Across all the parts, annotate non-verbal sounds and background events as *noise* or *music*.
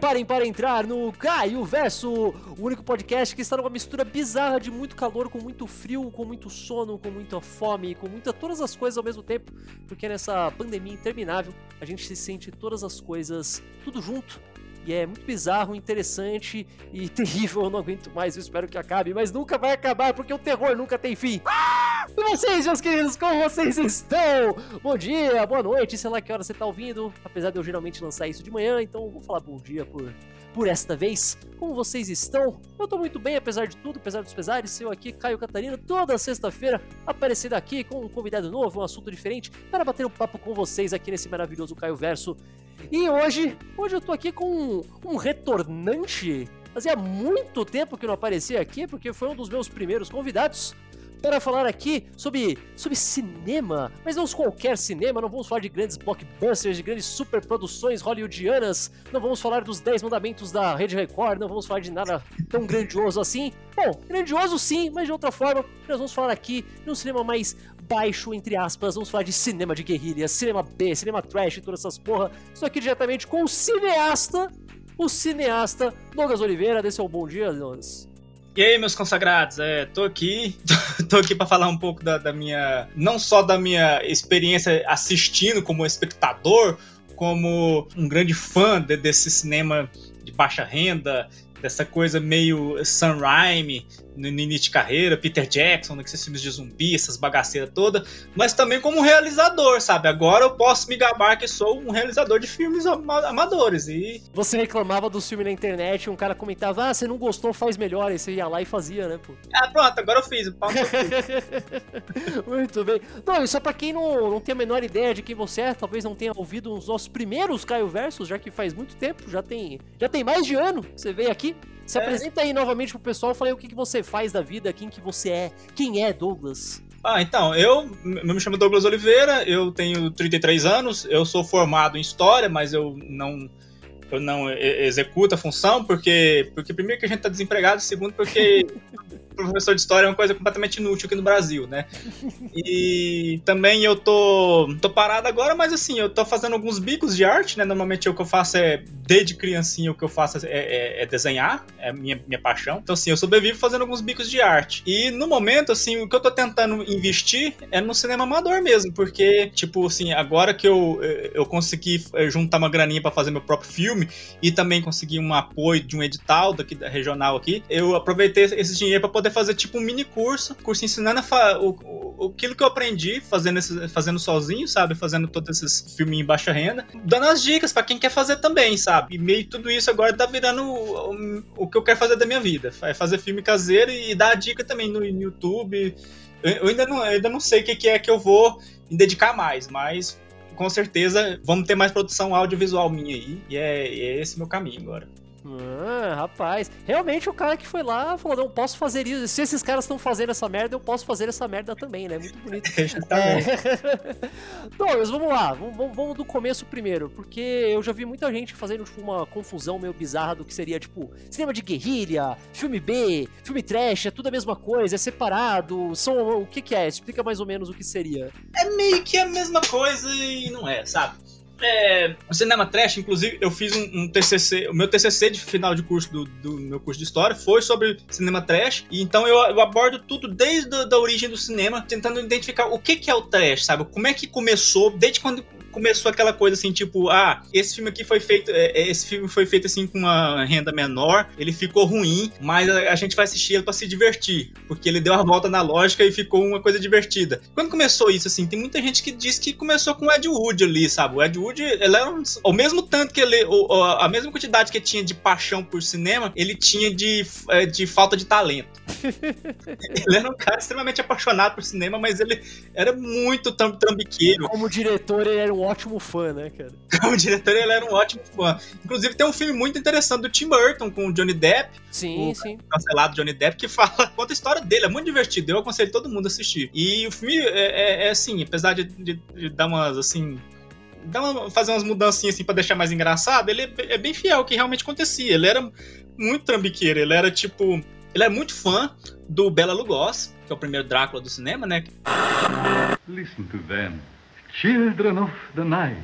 preparem para entrar no Caio Verso, o único podcast que está numa mistura bizarra de muito calor com muito frio, com muito sono, com muita fome, com muita todas as coisas ao mesmo tempo, porque nessa pandemia interminável a gente se sente todas as coisas tudo junto e é muito bizarro, interessante e *laughs* terrível. Eu não aguento mais, eu espero que acabe, mas nunca vai acabar porque o terror nunca tem fim. E vocês, meus queridos, como vocês estão? Bom dia, boa noite, sei lá que hora você tá ouvindo. Apesar de eu geralmente lançar isso de manhã, então eu vou falar bom dia por por esta vez. Como vocês estão? Eu tô muito bem, apesar de tudo, apesar dos pesares. Eu aqui, Caio Catarina, toda sexta-feira, aparecendo aqui com um convidado novo, um assunto diferente, para bater um papo com vocês aqui nesse maravilhoso Caio Verso. E hoje, hoje eu tô aqui com um, um retornante. Fazia muito tempo que não aparecia aqui, porque foi um dos meus primeiros convidados para falar aqui sobre, sobre cinema, mas não qualquer cinema, não vamos falar de grandes blockbusters, de grandes superproduções hollywoodianas, não vamos falar dos 10 mandamentos da Rede Record, não vamos falar de nada tão grandioso assim. Bom, grandioso sim, mas de outra forma, nós vamos falar aqui de um cinema mais baixo, entre aspas, vamos falar de cinema de guerrilha, cinema B, cinema trash e todas essas porra. Estou aqui diretamente com o cineasta, o cineasta Douglas Oliveira, desse é o bom dia, Douglas. E aí, meus consagrados, é, tô aqui, *laughs* tô aqui para falar um pouco da, da, minha, não só da minha experiência assistindo como espectador, como um grande fã de, desse cinema de baixa renda, dessa coisa meio Raimi, no início de carreira, Peter Jackson, nesses filmes de zumbi, essas bagaceiras todas, mas também como realizador, sabe? Agora eu posso me gabar que sou um realizador de filmes amadores e... Você reclamava do filme na internet, um cara comentava, ah, você não gostou, faz melhor, e você ia lá e fazia, né, pô? Ah, pronto, agora eu fiz, *laughs* Muito bem. Não, e só pra quem não, não tem a menor ideia de quem você é, talvez não tenha ouvido os nossos primeiros Caio Versos, já que faz muito tempo, já tem, já tem mais de ano que você veio aqui. Se é. apresenta aí novamente pro pessoal, falei o que, que você faz da vida, quem que você é, quem é Douglas. Ah, então, eu, eu me chamo Douglas Oliveira, eu tenho 33 anos, eu sou formado em História, mas eu não eu não executo a função, porque, porque primeiro que a gente está desempregado, segundo porque *laughs* professor de história é uma coisa completamente inútil aqui no Brasil, né? E também eu tô, tô parado agora, mas assim, eu tô fazendo alguns bicos de arte, né? Normalmente o que eu faço é, desde criancinha, o que eu faço é, é, é desenhar, é minha, minha paixão. Então, assim, eu sobrevivo fazendo alguns bicos de arte. E no momento, assim, o que eu tô tentando investir é no cinema amador mesmo, porque, tipo, assim, agora que eu, eu consegui eh, juntar uma graninha para fazer meu próprio filme e também consegui um apoio de um edital daqui da regional aqui, eu aproveitei esse dinheiro para poder fazer tipo um mini curso, curso ensinando a o, o, aquilo que eu aprendi fazendo, esse, fazendo sozinho, sabe? Fazendo todos esses filminhos em baixa renda, dando as dicas para quem quer fazer também, sabe? E meio tudo isso agora tá virando o, o, que eu quero fazer da minha vida, é fazer filme caseiro e, dar dica também no, no YouTube. Eu, eu, ainda não, eu ainda não sei o que, que é que eu vou me dedicar mais, mas com certeza vamos ter mais produção audiovisual minha aí, e é, é esse meu caminho agora. Ah, rapaz. Realmente o cara que foi lá falou: não posso fazer isso. Se esses caras estão fazendo essa merda, eu posso fazer essa merda também, né? Muito bonito. *laughs* é... *laughs* Douglas, vamos lá. Vamos, vamos, do começo primeiro. Porque eu já vi muita gente fazendo tipo, uma confusão meio bizarra do que seria, tipo, cinema de guerrilha, filme B, filme trash, é tudo a mesma coisa, é separado. São, o que, que é? Explica mais ou menos o que seria. É meio que a mesma coisa e não é, sabe? É, cinema trash, inclusive, eu fiz um, um, TCC, o meu TCC de final de curso do, do, meu curso de história foi sobre cinema trash, e então eu, eu abordo tudo desde a da origem do cinema, tentando identificar o que, que é o trash, sabe? Como é que começou, desde quando começou aquela coisa assim, tipo, ah, esse filme aqui foi feito, é, é, esse filme foi feito assim com uma renda menor, ele ficou ruim, mas a, a gente vai assistir ele para se divertir, porque ele deu a volta na lógica e ficou uma coisa divertida. Quando começou isso, assim, tem muita gente que diz que começou com o Ed Wood ali, sabe? O Ed Wood, ele era um, ao mesmo tanto que ele, o, a mesma quantidade que tinha de paixão por cinema, ele tinha de, é, de falta de talento. *laughs* ele era um cara extremamente apaixonado por cinema, mas ele era muito trambiqueiro. Como diretor, ele era um ótimo fã, né, cara? *laughs* Como diretor, ele era um ótimo fã. Inclusive, tem um filme muito interessante do Tim Burton com o Johnny Depp. Sim, o sim. Cancelado Johnny Depp, que fala, *laughs* conta a história dele. É muito divertido. Eu aconselho todo mundo a assistir. E o filme é, é, é assim, apesar de, de, de dar umas, assim, uma, fazer umas mudancinhas assim para deixar mais engraçado, ele é, é, bem fiel ao que realmente acontecia. Ele era muito trambiqueiro, ele era tipo. Ele é muito fã do Bela Lugosi, que é o primeiro Drácula do cinema, né? Listen to them. Children of the night,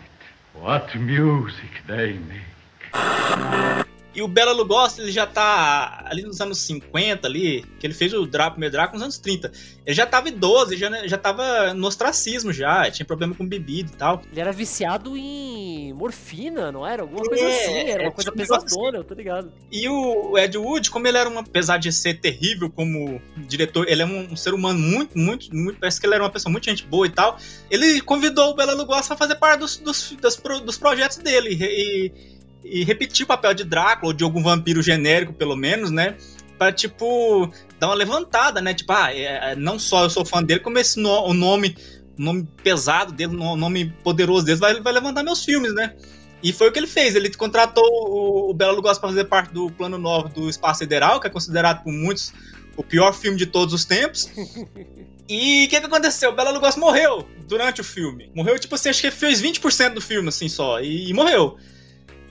what music they make. E o Bela Lugosi, ele já tá ali nos anos 50 ali, que ele fez o Draco, primeiro Draco nos anos 30. Ele já tava idoso, ele já, já tava no ostracismo já, tinha problema com bebida e tal. Ele era viciado em morfina, não era? Alguma coisa é, assim, era uma é, coisa tipo pesadona, assim. eu tô ligado. E o Ed Wood, como ele era uma, apesar de ser terrível como diretor, ele é um, um ser humano muito, muito, muito, parece que ele era uma pessoa muito gente boa e tal, ele convidou o Bela Lugosi a fazer parte dos, dos, dos, dos projetos dele e, e repetir o papel de Drácula ou de algum vampiro genérico, pelo menos, né? Pra, tipo, dar uma levantada, né? Tipo, ah, é, é não só eu sou fã dele, como esse no, o nome, nome pesado dele, o nome poderoso dele vai, vai levantar meus filmes, né? E foi o que ele fez. Ele contratou o, o Bela Lugosi para fazer parte do plano novo do Espaço Sideral, que é considerado por muitos o pior filme de todos os tempos. *laughs* E o que, que aconteceu? O Bela Lugosi morreu durante o filme. Morreu, tipo assim, acho que fez 20% do filme, assim, só. E, e morreu.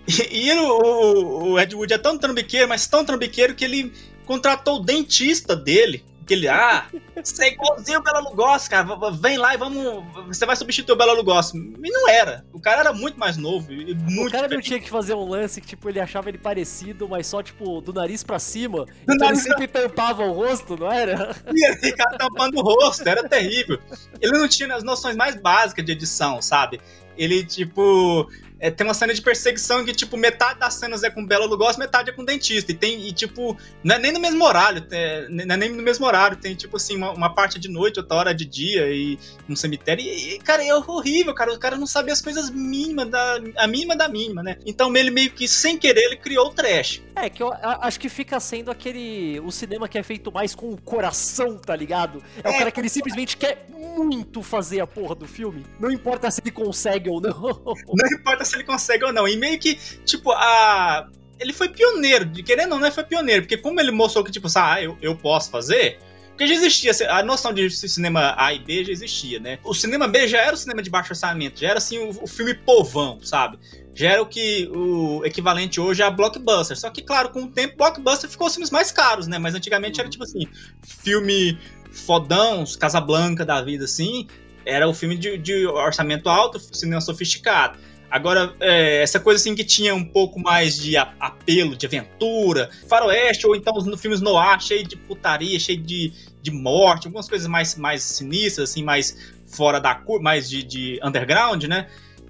E, e o, o, Ed Wood é tão trambiqueiro, mas tão trambiqueiro que ele contratou o dentista dele. Que ele, ah, você é igualzinho o Bela Lugosi, cara. Vem lá e vamos. Você vai substituir o Bela Lugosi. E não era. O cara era muito mais novo. Muito o cara não tinha que fazer um lance que, tipo, ele achava ele parecido, mas só, tipo, do nariz pra cima. Do então nariz... ele sempre tampava o rosto, não era? E ele ficava tampando o rosto, era terrível. Ele não tinha as noções mais básicas de edição, sabe? Ele, tipo, é, tem uma cena de perseguição que, tipo, metade das cenas é com Bela Lugosi, metade é com dentista. E tem, e, tipo, não é nem no mesmo horário, é, não é nem no mesmo horário. Tem, tipo assim, uma, uma, parte de noite, outra hora de dia, e um cemitério. E, e, cara, é horrível, cara. O cara não sabia as coisas mínimas, da, a mínima da mínima, né? Então ele meio que, sem querer, ele criou o trash. É, que eu acho que fica sendo aquele. O cinema que é feito mais com o coração, tá ligado? É, é o cara que ele simplesmente quer muito fazer a porra do filme. Não importa se ele consegue ou não. *laughs* Não importa se ele consegue ou não. E meio que, tipo, a. Ele foi pioneiro, de querendo ou não, ele foi pioneiro, porque como ele mostrou que, tipo, ah, eu, eu posso fazer, porque já existia, a noção de cinema A e B já existia, né? O cinema B já era o cinema de baixo orçamento, já era assim o, o filme povão, sabe? Já era o que o equivalente hoje a blockbuster. Só que, claro, com o tempo, blockbuster ficou os filmes mais caros, né? Mas antigamente era tipo assim, filme fodão, Casablanca da vida, assim, era o filme de, de orçamento alto, cinema sofisticado. Agora, é, essa coisa assim que tinha um pouco mais de apelo, de aventura, faroeste, ou então nos filmes noir, cheio de putaria, cheio de, de morte, algumas coisas mais, mais sinistras, assim, mais fora da cor, mais de, de underground, né?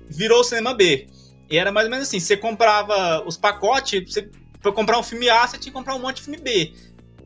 Virou o cinema B. E era mais ou menos assim, você comprava os pacotes, você, pra comprar um filme A, você tinha que comprar um monte de filme B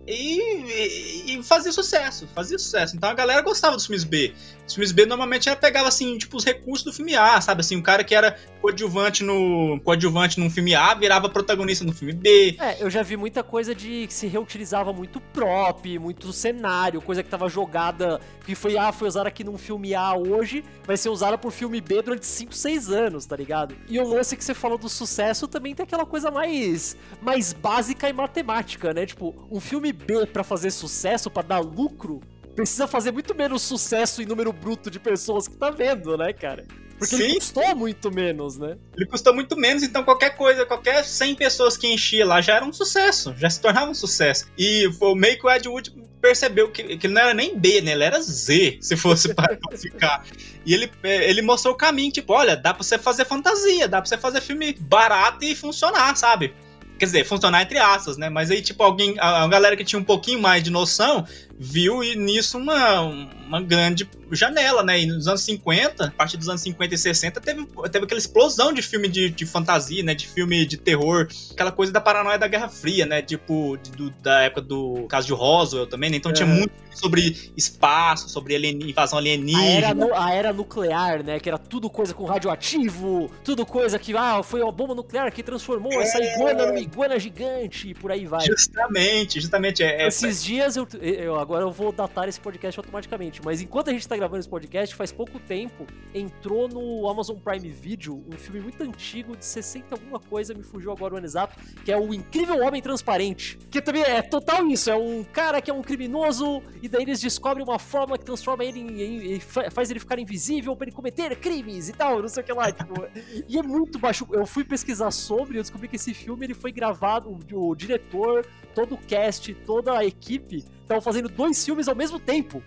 e, e, fazia sucesso, fazia sucesso. Então a galera gostava dos filmes B. Os filmes B normalmente ela pegava assim, tipo, os recursos do filme A, sabe? Assim, o cara que era coadjuvante no coadjuvante num filme A virava protagonista no filme B. É, eu já vi muita coisa de que se reutilizava muito prop, muito cenário, coisa que tava jogada, que foi ah, foi usada aqui num filme A hoje, vai ser usada por filme B durante 5, 6 anos, tá ligado? E o lance que você falou do sucesso também tem aquela coisa mais mais básica e matemática, né? Tipo, um filme B para fazer sucesso, para dar lucro, precisa fazer muito menos sucesso em número bruto de pessoas que tá vendo, né, cara? Porque Sim. ele custou muito menos, né? Ele custou muito menos, então qualquer coisa, qualquer 100 pessoas que enchia lá já era um sucesso, já se tornava um sucesso. E o meio que o Ed Wood percebeu que, que ele não era nem B, né? Ele era Z, se fosse *laughs* para ficar. E ele, é, ele mostrou o caminho, tipo, olha, dá pra você fazer fantasia, dá pra você fazer filme barato e funcionar, sabe? Quer dizer, funcionar entre aspas, né? Mas aí, tipo, alguém, a, a galera que tinha um pouquinho mais de noção viu nisso uma, uma grande janela, né? E nos anos 50, a partir dos anos 50 e 60, teve, teve aquela explosão de filme de, de fantasia, né? De filme de terror, aquela coisa da paranoia da Guerra Fria, né? Tipo, de, do, da época do caso de Roswell também, né? Então é. tinha muito sobre espaço, sobre alien, invasão alienígena. A era, a era, nuclear, né? Que era tudo coisa com radioativo, tudo coisa que, ah, foi uma bomba nuclear que transformou é. essa iguana numa iguana gigante e por aí vai. Justamente, justamente. É, é Esses dias eu, eu agora eu vou datar esse podcast automaticamente, mas enquanto a gente tá gravando esse podcast, faz pouco tempo, entrou no Amazon Prime Video um filme muito antigo, de 60 alguma coisa, me fugiu agora o exato, que é o Incrível Homem Transparente. Que também é total isso, é um cara que é um criminoso, e daí eles descobrem uma forma que transforma ele em, em faz ele ficar invisível para ele cometer crimes e tal, não sei o que lá. Tipo, e é muito baixo. Eu fui pesquisar sobre, eu descobri que esse filme ele foi gravado, o diretor, todo o cast, toda a equipe estavam fazendo dois filmes ao mesmo tempo.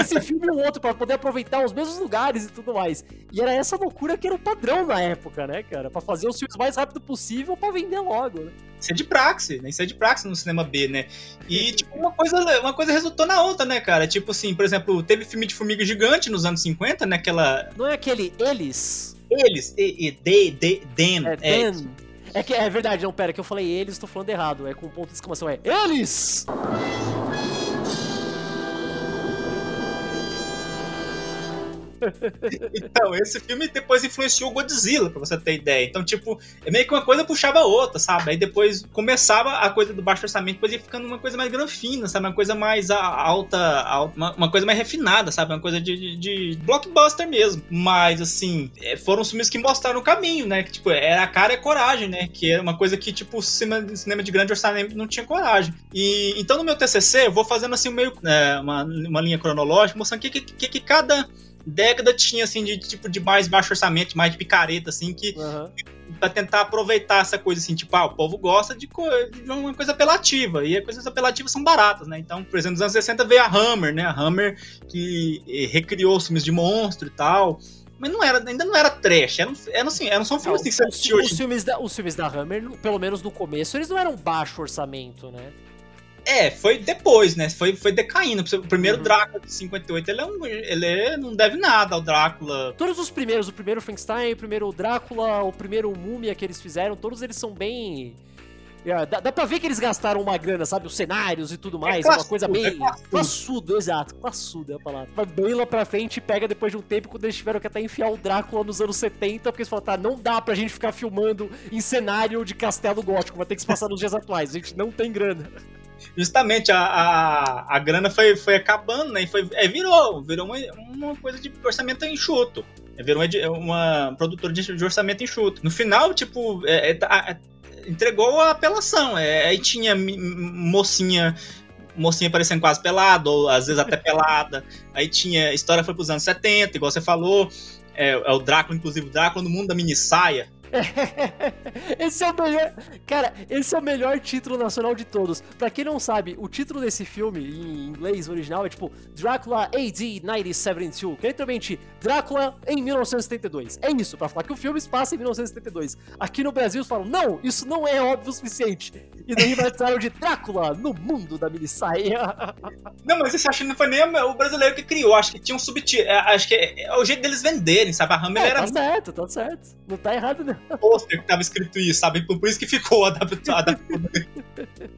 Esse filme e o outro, para poder aproveitar os mesmos lugares e tudo mais. E era essa loucura que era o padrão na época, né, cara? Pra fazer os filmes mais rápido possível para vender logo, né? Isso é de praxe, né? Isso é de praxe no cinema B, né? E, tipo, uma coisa, uma coisa resultou na outra, né, cara? Tipo assim, por exemplo, teve filme de Formiga Gigante nos anos 50, né? Aquela... Não é aquele Eles? Eles, e, e they, they, them. É, é, them. É, que, é verdade, não, pera, que eu falei eles, tô falando errado. É com ponto de exclamação, é eles! Então, esse filme depois influenciou o Godzilla, pra você ter ideia. Então, tipo, é meio que uma coisa puxava a outra, sabe? Aí depois começava a coisa do baixo orçamento, depois ia ficando uma coisa mais granfina, sabe? Uma coisa mais alta, alta uma, uma, coisa mais refinada, sabe? Uma coisa de, de, de, blockbuster mesmo. Mas, assim, é, foram os filmes que mostraram o caminho, né? Que, tipo, era a cara e a coragem, né? Que era uma coisa que, tipo, cinema, de grande orçamento não tinha coragem. E, então, no meu TCC, eu vou fazendo, assim, meio, é, uma, uma linha cronológica, mostrando o que, que, que cada década tinha, assim, de tipo de mais baixo orçamento, mais de picareta, assim, que. Uhum. Pra tentar aproveitar essa coisa assim, tipo, ah, o povo gosta de, co de uma coisa apelativa, e as coisas apelativas são baratas, né? Então, por exemplo, nos anos 60 veio a Hammer, né? A Hammer que eh, recriou os filmes de monstro e tal mas não era, ainda não era trash. Eram, eram, assim, eram só filmes não, que você assistiu hoje. Os filmes, da, os filmes da Hammer, pelo menos no começo, eles não eram baixo orçamento, né? É, foi depois, né? Foi, foi decaindo. O primeiro uhum. Drácula de 58, ele, é um, ele é, não deve nada ao Drácula. Todos os primeiros, o primeiro Frankenstein, o primeiro Drácula, o primeiro Múmia que eles fizeram, todos eles são bem. É, dá, dá pra ver que eles gastaram uma grana, sabe? Os cenários e tudo é mais. É classudo, uma coisa bem. É classudo. classudo, exato. Classudo é a palavra. Vai bem lá pra frente e pega depois de um tempo quando eles tiveram que até enfiar o Drácula nos anos 70, porque eles falaram, tá, não dá pra gente ficar filmando em cenário de castelo gótico, vai ter que se passar nos dias atuais. A gente não tem grana justamente a, a, a grana foi, foi acabando, né? E foi, é, virou, virou uma, uma coisa de orçamento enxuto. É, virou uma, uma produtora de, de orçamento enxuto. No final, tipo, é, é, tá, entregou a apelação. É, aí tinha mocinha mocinha parecendo quase pelada, ou às vezes até pelada. Aí tinha. História foi pros anos 70, igual você falou. É, é o Drácula, inclusive, o Drácula no mundo da mini saia. *laughs* esse é o melhor. Cara, esse é o melhor título nacional de todos. Pra quem não sabe, o título desse filme, em inglês original, é tipo Drácula AD 1972, que é literalmente Drácula em 1972. É isso, pra falar que o filme se passa em 1972. Aqui no Brasil, eles falam, não, isso não é óbvio o suficiente. E daí batizaram de Drácula no mundo da minissaia. *laughs* Não, mas isso acho que não foi nem o brasileiro que criou. Acho que tinha um subtítulo. É, acho que é, é, o jeito deles venderem, sabe? A Hammer é, era. Tá certo, tá certo. Não tá errado, não pôster que tava escrito isso, sabe? Por isso que ficou *laughs* adaptado.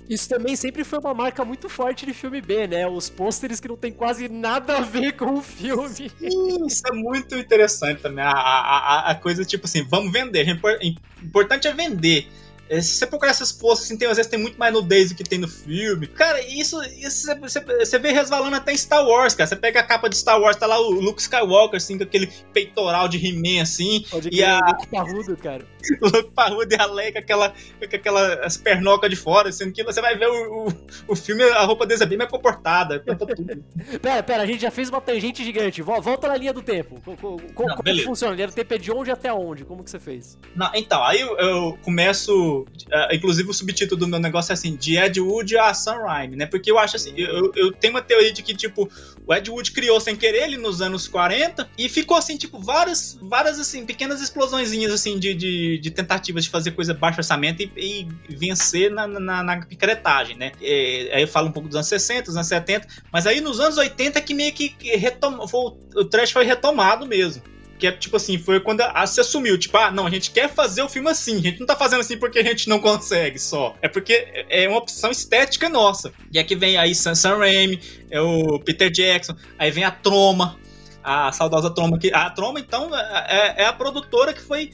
isso também sempre foi uma marca muito forte de filme B, né? Os pôsteres que não tem quase nada a ver com o filme. Sim, isso é muito interessante também. A, a, a coisa tipo assim, vamos vender. O importante é vender. É, se você procurar essas postas, assim, tem, às vezes tem muito mais nudez do que tem no filme. Cara, isso, isso você, você vê resvalando até em Star Wars, cara. Você pega a capa de Star Wars, tá lá o Luke Skywalker, assim, com aquele peitoral de He-Man, assim. Pode e a... Luke parrudo, cara. *laughs* o Luke parrudo e a Leia com aquela, com aquela as pernocas de fora, sendo que você vai ver o, o, o filme, a roupa deles é bem mais comportada. *laughs* pera, pera, a gente já fez uma tangente gigante. Volta na linha do tempo. Como, Não, como funciona? A linha do tempo é de onde até onde? Como que você fez? Não, então, aí eu, eu começo Uh, inclusive, o subtítulo do meu negócio é assim: de Ed Wood a Sam Raimi, né? Porque eu acho assim, eu, eu tenho uma teoria de que, tipo, o Ed Wood criou sem querer ele nos anos 40 e ficou assim, tipo, várias, várias assim, pequenas explosõezinhas assim de, de, de tentativas de fazer coisa baixo orçamento e, e vencer na, na, na picaretagem, né? E, aí eu falo um pouco dos anos 60, dos anos 70, mas aí nos anos 80 é que meio que retomou, o trash foi retomado mesmo. Que é tipo assim, foi quando a, se assumiu, tipo, ah, não, a gente quer fazer o filme assim, a gente não tá fazendo assim porque a gente não consegue só. É porque é uma opção estética nossa. E aqui vem aí Sam, Sam Raimi, é o Peter Jackson, aí vem a Troma, a saudosa Troma. Que, a Troma, então, é, é a produtora que foi,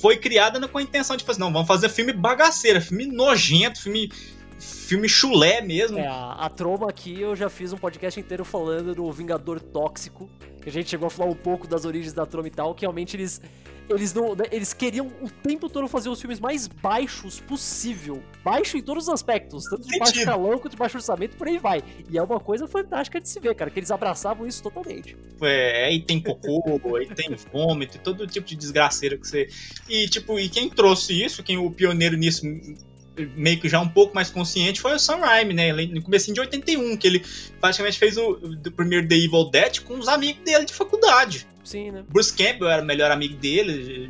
foi criada com a intenção de fazer, não, vamos fazer filme bagaceira, filme nojento, filme filme chulé mesmo. É, a, a Troma aqui eu já fiz um podcast inteiro falando do Vingador Tóxico, que a gente chegou a falar um pouco das origens da Troma e tal, que realmente eles eles não né, eles queriam o tempo todo fazer os filmes mais baixos possível. Baixo em todos os aspectos, tanto de baixo calão quanto de baixo orçamento, por aí vai. E é uma coisa fantástica de se ver, cara, que eles abraçavam isso totalmente. É, aí tem cocô, aí tem vômito, todo tipo de desgraceira que você. E tipo, e quem trouxe isso, quem o pioneiro nisso meio que já um pouco mais consciente foi o Sam Raimi, né? No começo de 81, que ele praticamente fez o, o primeiro The Evil Dead com os amigos dele de faculdade. Sim, né? Bruce Campbell era o melhor amigo dele,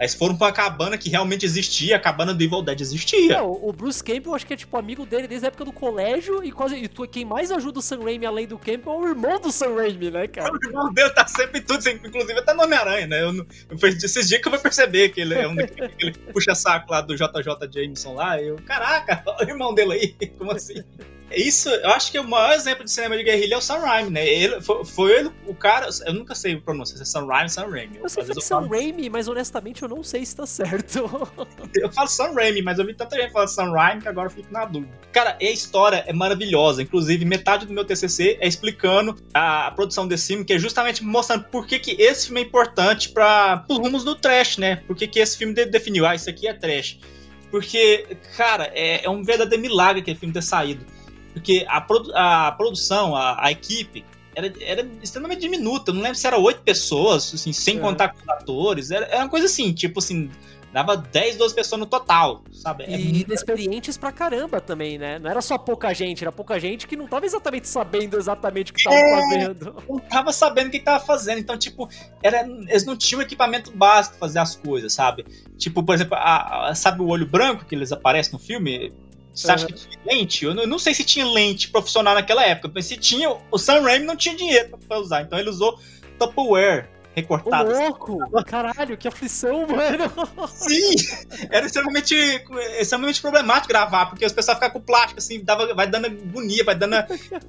eles foram pra cabana que realmente existia, a cabana do Evil Dead existia. Não, o Bruce Campbell, acho que é tipo amigo dele desde a época do colégio, e quase e tu, quem mais ajuda o Sam Raimi além do Campbell é o irmão do Sam Raimi, né, cara? *laughs* O irmão dele tá sempre em tudo, inclusive até no Homem-Aranha, né? Eu, eu, esses dias que eu vou perceber que ele é um daquele puxa-saco lá do JJ Jameson lá, e eu, caraca, *laughs* olha o irmão dele aí, *laughs* como assim? Isso, eu acho que o maior exemplo de cinema de guerrilha é o Sam Raimi, né? Ele, foi, foi ele o cara. Eu nunca sei o pronúncia, se é Sam Raimi ou Sam Raimi. Eu, sei que é Sam Raimi, mas honestamente eu não sei se tá certo. *laughs* eu falo Sam Raimi, mas eu vi tanta gente falar Sam Raimi que agora eu fico na dúvida. Cara, a história é maravilhosa. Inclusive, metade do meu TCC é explicando a, a produção desse filme, que é justamente mostrando por que, que esse filme é importante para os rumos do trash, né? Por que, que esse filme definiu, ah, isso aqui é trash. Porque, cara, é, é um verdadeiro milagre aquele filme ter saído porque a, produ a produção, a, a equipe, era, era, extremamente diminuta. Eu não lembro se era oito pessoas, assim, sem é. contar com os atores. Era, era, uma coisa assim, tipo assim, dava 10, 12 pessoas no total, sabe? É e muito... inexperientes pra caramba também, né? Não era só pouca gente, era pouca gente que não tava exatamente sabendo exatamente o que tava é, fazendo. Não tava sabendo o que tava fazendo. Então, tipo, era, eles não tinham equipamento básico pra fazer as coisas, sabe? Tipo, por exemplo, a, a, sabe o olho branco que eles aparecem no filme? Você acha que tinha lente? Eu não, sei se tinha lente profissional naquela época, mas se tinha, o Sam Raimi não tinha dinheiro pra usar, então ele usou Tupperware recortado. Ô, louco! Caralho, que aflição, mano! Sim! Era extremamente, extremamente problemático gravar, porque os pessoal ficam com plástico, assim, dava, vai dando agonia, vai dando.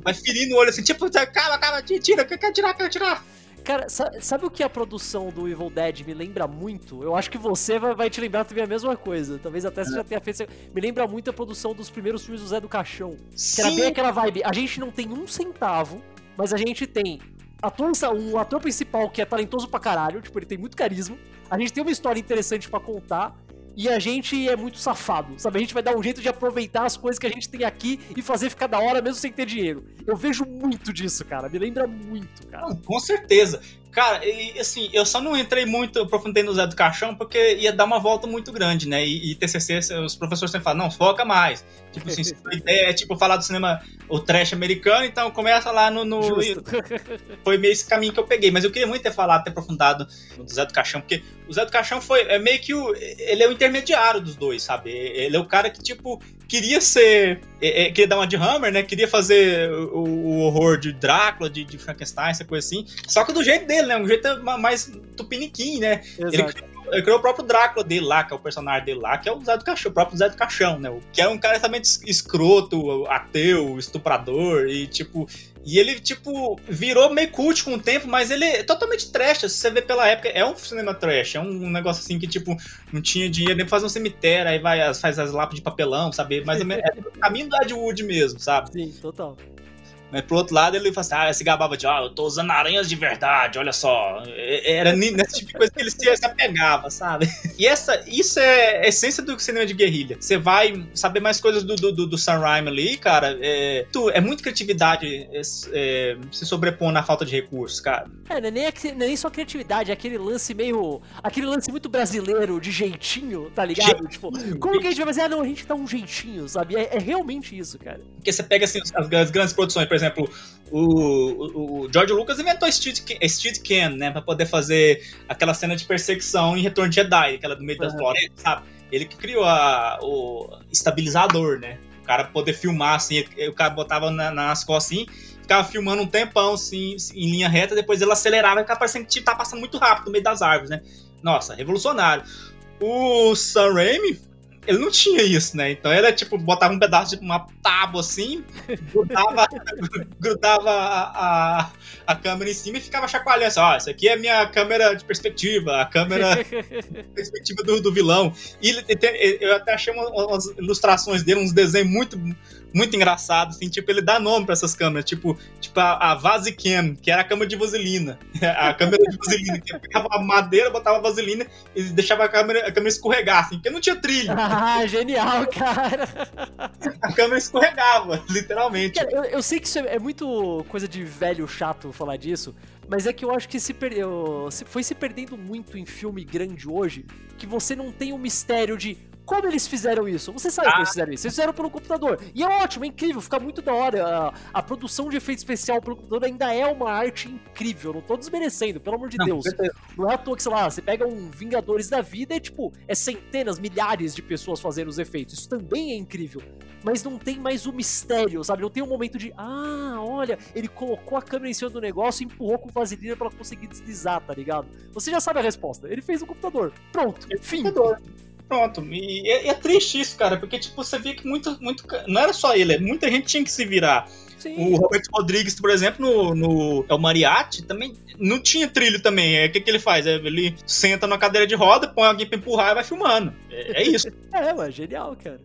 vai ferindo o olho, assim, tipo, calma, calma, tira, quer tirar, quer tirar. Cara, sabe o que a produção do Evil Dead me lembra muito? Eu acho que você vai, vai te lembrar também a mesma coisa. Talvez até você já tenha feito. Me lembra muito a produção dos primeiros filmes do Zé do Caixão. Sim. Que era bem aquela vibe. A gente não tem um centavo, mas a gente tem ator, um ator principal que é talentoso pra caralho, tipo, ele tem muito carisma. A gente tem uma história interessante para contar e a gente é muito safado, sabe? A gente vai dar um jeito de aproveitar as coisas que a gente tem aqui e fazer ficar da hora mesmo sem ter dinheiro. Eu vejo muito disso, cara. Me lembra muito, cara. Não, com certeza. Cara, e, assim, eu só não entrei muito, aprofundei no Zé do Caixão, porque ia dar uma volta muito grande, né? E, e TCC, os professores sempre falam, não, foca mais. Tipo assim, *laughs* a ideia é tipo falar do cinema, o trash americano, então começa lá no. no foi meio esse caminho que eu peguei. Mas eu queria muito ter falado, ter aprofundado no Zé do Caixão, porque o Zé do Caixão foi é meio que o. Ele é o intermediário dos dois, sabe? Ele é o cara que, tipo, queria ser. É, é, queria dar uma de Hammer, né? Queria fazer o, o horror de Drácula, de, de, Frankenstein, essa coisa assim. Só que do jeito dele, né? Um jeito mais tupiniquim, né? Exato. Ele, ele criou o próprio Drácula dele lá, que é o personagem dele lá, que é o Zé do Caixão, o próprio Zé do Caixão, né? Que é um cara também escroto, ateu, estuprador, e tipo, e ele, tipo, virou meio cult com o tempo, mas ele é totalmente trash. Se você vê pela época, é um cinema trash. É um negócio assim que, tipo, não tinha dinheiro nem pra fazer um cemitério, aí vai, faz as lápides de papelão, sabe? Mas é, é o caminho do Ed Wood mesmo, sabe? Sim, total. Mas pro outro lado ele fala assim, ah, se gabava de, ah, eu tô usando aranhas de verdade, olha só. Era nesse tipo de coisa que ele se, apegava, sabe? *laughs* E essa, isso é a essência do cinema de guerrilha. Você vai saber mais coisas do, do, do Sam Raimi ali, cara. É, tu, é muita criatividade é, é, se sobrepor na falta de recursos, cara. É, não é nem, não é nem só criatividade, é aquele lance meio. aquele lance muito brasileiro, de jeitinho, tá ligado? Jeitinho, tipo, como que a gente vai fazer? Ah, não, a gente dá um jeitinho, sabe? É, é realmente isso, cara. Porque você pega assim, as, as grandes produções, por exemplo, exemplo, o, o, o George Lucas inventou Street, Street Can, né? Pra poder fazer aquela cena de perseguição em Retorno de Jedi, aquela do meio uhum. das florestas, sabe? Ele que criou a, o estabilizador, né? O cara poder filmar assim, o cara botava na, nas costas assim, ficava filmando um tempão assim, em linha reta, depois ele acelerava e ficava parecendo que tá passando muito rápido no meio das árvores, né? Nossa, revolucionário. O Sam Raimi ele não tinha isso, né? Então era tipo, botava um pedaço de uma tábua assim, grudava, *laughs* grudava a, a, a, câmera em cima e ficava chacoalhando assim, ó, oh, isso aqui é a minha câmera de perspectiva, a câmera *laughs* perspectiva do, do vilão. E ele, eu até achei umas, umas ilustrações dele, uns desenhos muito muito engraçado, assim, tipo, ele dá nome para essas câmeras, tipo, tipo a, a Vasicam, que era a câmera de vaselina. *laughs* A câmera de vaselina, que pegava a madeira, botava a vaselina e deixava a câmera, a câmera escorregar, assim, porque não tinha trilho. *laughs* Ah, genial, cara! A câmera escorregava, *laughs* literalmente. Cara, eu, eu sei que isso é, é muito coisa de velho chato falar disso, mas é que eu acho que se perdeu, foi se perdendo muito em filme grande hoje, que você não tem o mistério de Como eles fizeram isso? Você sabe ah. como eles fizeram isso? Eles fizeram pelo computador. E é ótimo, é incrível, fica muito da hora. A, a produção de efeito especial pelo computador ainda é uma arte incrível. Não tô desmerecendo, pelo amor de não, Deus. Não é à toa que, sei lá, você pega um Vingadores da Vida e, tipo, é centenas, milhares de pessoas fazendo os efeitos. Isso também é incrível. Mas não tem mais o mistério, sabe? Não tem um momento de, ah, olha, ele colocou a câmera em cima do negócio e empurrou com vaselina pra conseguir deslizar, tá ligado? Você já sabe a resposta. Ele fez no computador. Pronto, fim. Computador. Pronto, e é, é, triste isso, cara, porque tipo, você vê que muito, muito. Não era só ele, muita gente tinha que se virar. Sim. O Roberto Rodrigues, por exemplo, no, no é o Mariachi, também não tinha trilho também. É, o que, que ele faz? É, ele senta na cadeira de roda, põe alguém pra empurrar e vai filmando. É, é isso. *laughs* é, genial, cara.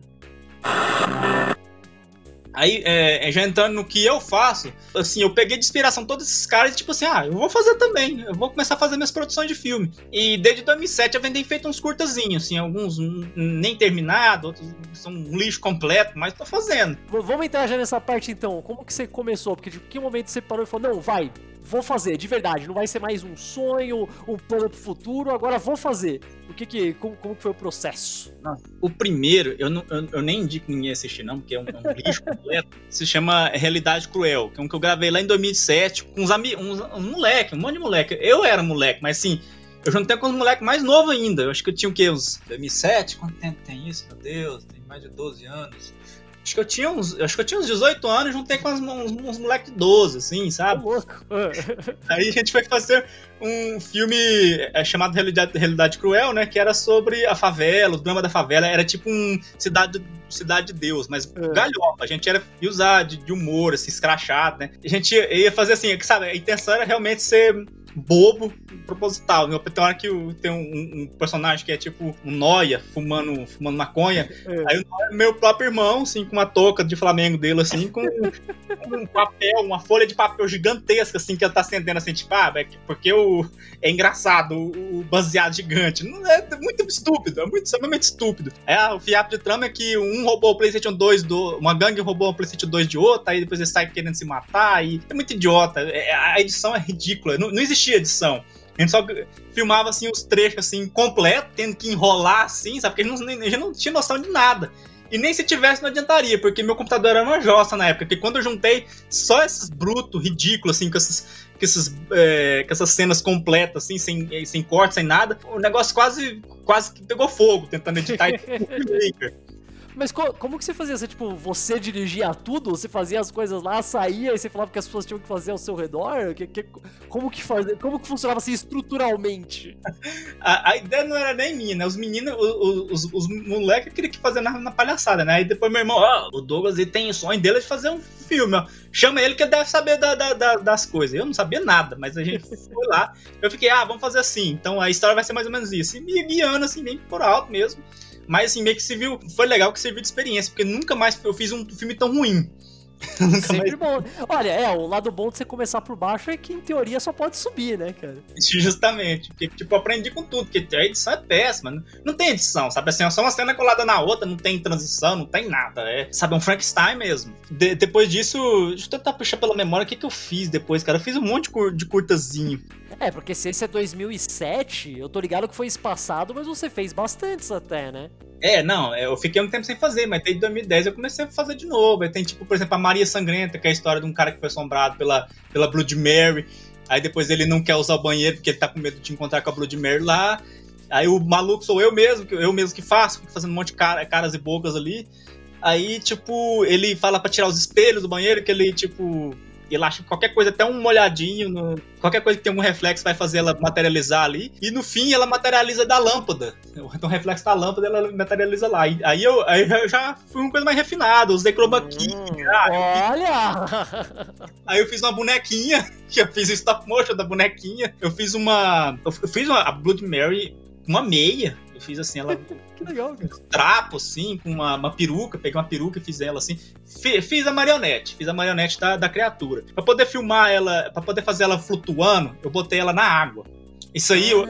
Aí, é, é, já entrando no que eu faço, assim, eu peguei de inspiração todos esses caras e, tipo assim, ah, eu vou fazer também. Eu vou começar a fazer minhas produções de filme. E desde 2007 eu venho feito uns curtazinhos, assim, alguns nem terminados, outros são um lixo completo, mas tô fazendo. Vamos entrar já nessa parte então. Como que você começou? Porque, de que momento você parou e falou, não, vai, vou fazer, de verdade. Não vai ser mais um sonho, um plano pro futuro, agora vou fazer. O que que, como, como foi o processo? o primeiro, eu, não, eu, eu, nem indico ninguém assistir não, porque é um, é um lixo completo. Se chama Realidade Cruel, que é um que eu gravei lá em 2007 com uns amigos, uns, um moleque, um monte de moleque. Eu era moleque, mas assim, eu juntei com os moleques mais novos ainda. Eu acho que eu tinha o quê? Uns 2007? Quanto tempo tem isso? Meu Deus, tem mais de 12 anos. Acho que eu tinha uns, acho que eu tinha uns 18 anos, juntei com uns, uns, uns moleques de 12, assim, sabe? Aí a gente foi fazer um filme é, chamado Realidade, Realidade Cruel, né? Que era sobre a favela, o drama da favela. Era tipo um Cidade, cidade de Deus, mas é. galhofa. A gente era usar de, de humor, assim, escrachado, né? A gente ia fazer assim, sabe? A intenção era realmente ser bobo proposital. Né? Tem hora que tem um, um, personagem que é tipo um noia fumando, fumando maconha. É. Aí o noia é meu próprio irmão, assim, com uma touca de Flamengo dele, assim, com *laughs* um papel, uma folha de papel gigantesca, assim, que ela tá acendendo assim, tipo, ah, porque o, é engraçado, o, o baseado gigante. Não é muito estúpido, é muito extremamente estúpido. É, o fiapo de trama é que um roubou o PlayStation 2 do. Uma gangue roubou o PlayStation 2 de outra, aí depois ele sai querendo se matar. E é muito idiota. É, a edição é ridícula. Não, não existia edição. A gente só filmava assim os trechos assim completo, tendo que enrolar assim, sabe? Porque a gente não, a gente não tinha noção de nada. E nem se tivesse não adiantaria, porque meu computador era uma jossa na época. Porque quando eu juntei só esses brutos, ridículos, assim, com, esses, com, esses, é, com essas cenas completas, assim, sem, sem corte, sem nada, o negócio quase, quase que pegou fogo tentando editar e *laughs* Mas co como que você fazia? Você, tipo, você dirigia tudo? Você fazia as coisas lá, saía e você falava que as pessoas tinham que fazer ao seu redor? Que, que, como, que faz, como que funcionava assim estruturalmente? A, a, ideia não era nem minha, né? Os meninos, os, os, os moleques queriam que fazer na, na, palhaçada, né? Aí depois meu irmão, ó, o Douglas ele tem o sonho dele de fazer um filme, ó. Chama ele que ele deve saber da, da, da, das coisas. Eu não sabia nada, mas a gente *laughs* foi lá. Eu fiquei, ah, vamos fazer assim. Então a história vai ser mais ou menos isso. E me guiando assim, bem por alto mesmo. Mas assim, meio que serviu. Foi legal que serviu de experiência, porque nunca mais eu fiz um filme tão ruim. *laughs* Sempre mais... bom. Olha, é, o lado bom de você começar por baixo é que em teoria só pode subir, né, cara? Justamente. Porque, tipo, aprendi com tudo, porque a edição é péssima. Não, tem edição, sabe? Assim, é só uma cena colada na outra, não tem transição, não tem nada. É, sabe, é um Frankenstein mesmo. De, depois disso, deixa eu tentar puxar pela memória o que, que eu fiz depois, cara. Eu fiz um monte de curtazinho. É, porque se esse é 2007, eu tô ligado que foi espaçado, mas você fez bastantes até, né? É, não, é, eu fiquei um tempo sem fazer, mas desde 2010 eu comecei a fazer de novo. Aí tem, tipo, por exemplo, a Maria Sangrenta, que é a história de um cara que foi assombrado pela, pela Blood Mary. Aí depois ele não quer usar o banheiro porque ele tá com medo de encontrar com a Blood Mary lá. Aí o maluco sou eu mesmo, eu mesmo que faço, fazendo um monte de cara, caras e bocas ali. Aí, tipo, ele fala para tirar os espelhos do banheiro, que ele, tipo, ele acha que qualquer coisa, até um molhadinho, no, qualquer coisa que tem um reflexo vai fazer ela materializar ali. E no fim ela materializa da lâmpada. Então o reflexo da lâmpada ela materializa lá. E, aí, eu, aí eu já fui uma coisa mais refinada, usei chroma key. Hum, ah, olha! *laughs* Aí eu fiz uma bonequinha, que *laughs* eu fiz o stop motion da bonequinha. Eu fiz uma. Eu fiz uma a Blood Mary, uma meia eu fiz assim, ela. *laughs* que legal, cara. Um trapo, assim, com uma, uma peruca, peguei uma peruca e fiz ela assim. Fiz a marionete, fiz a marionete da, da criatura. Pra poder filmar ela, pra poder fazer ela flutuando, eu botei ela na água. Isso aí, ah. eu,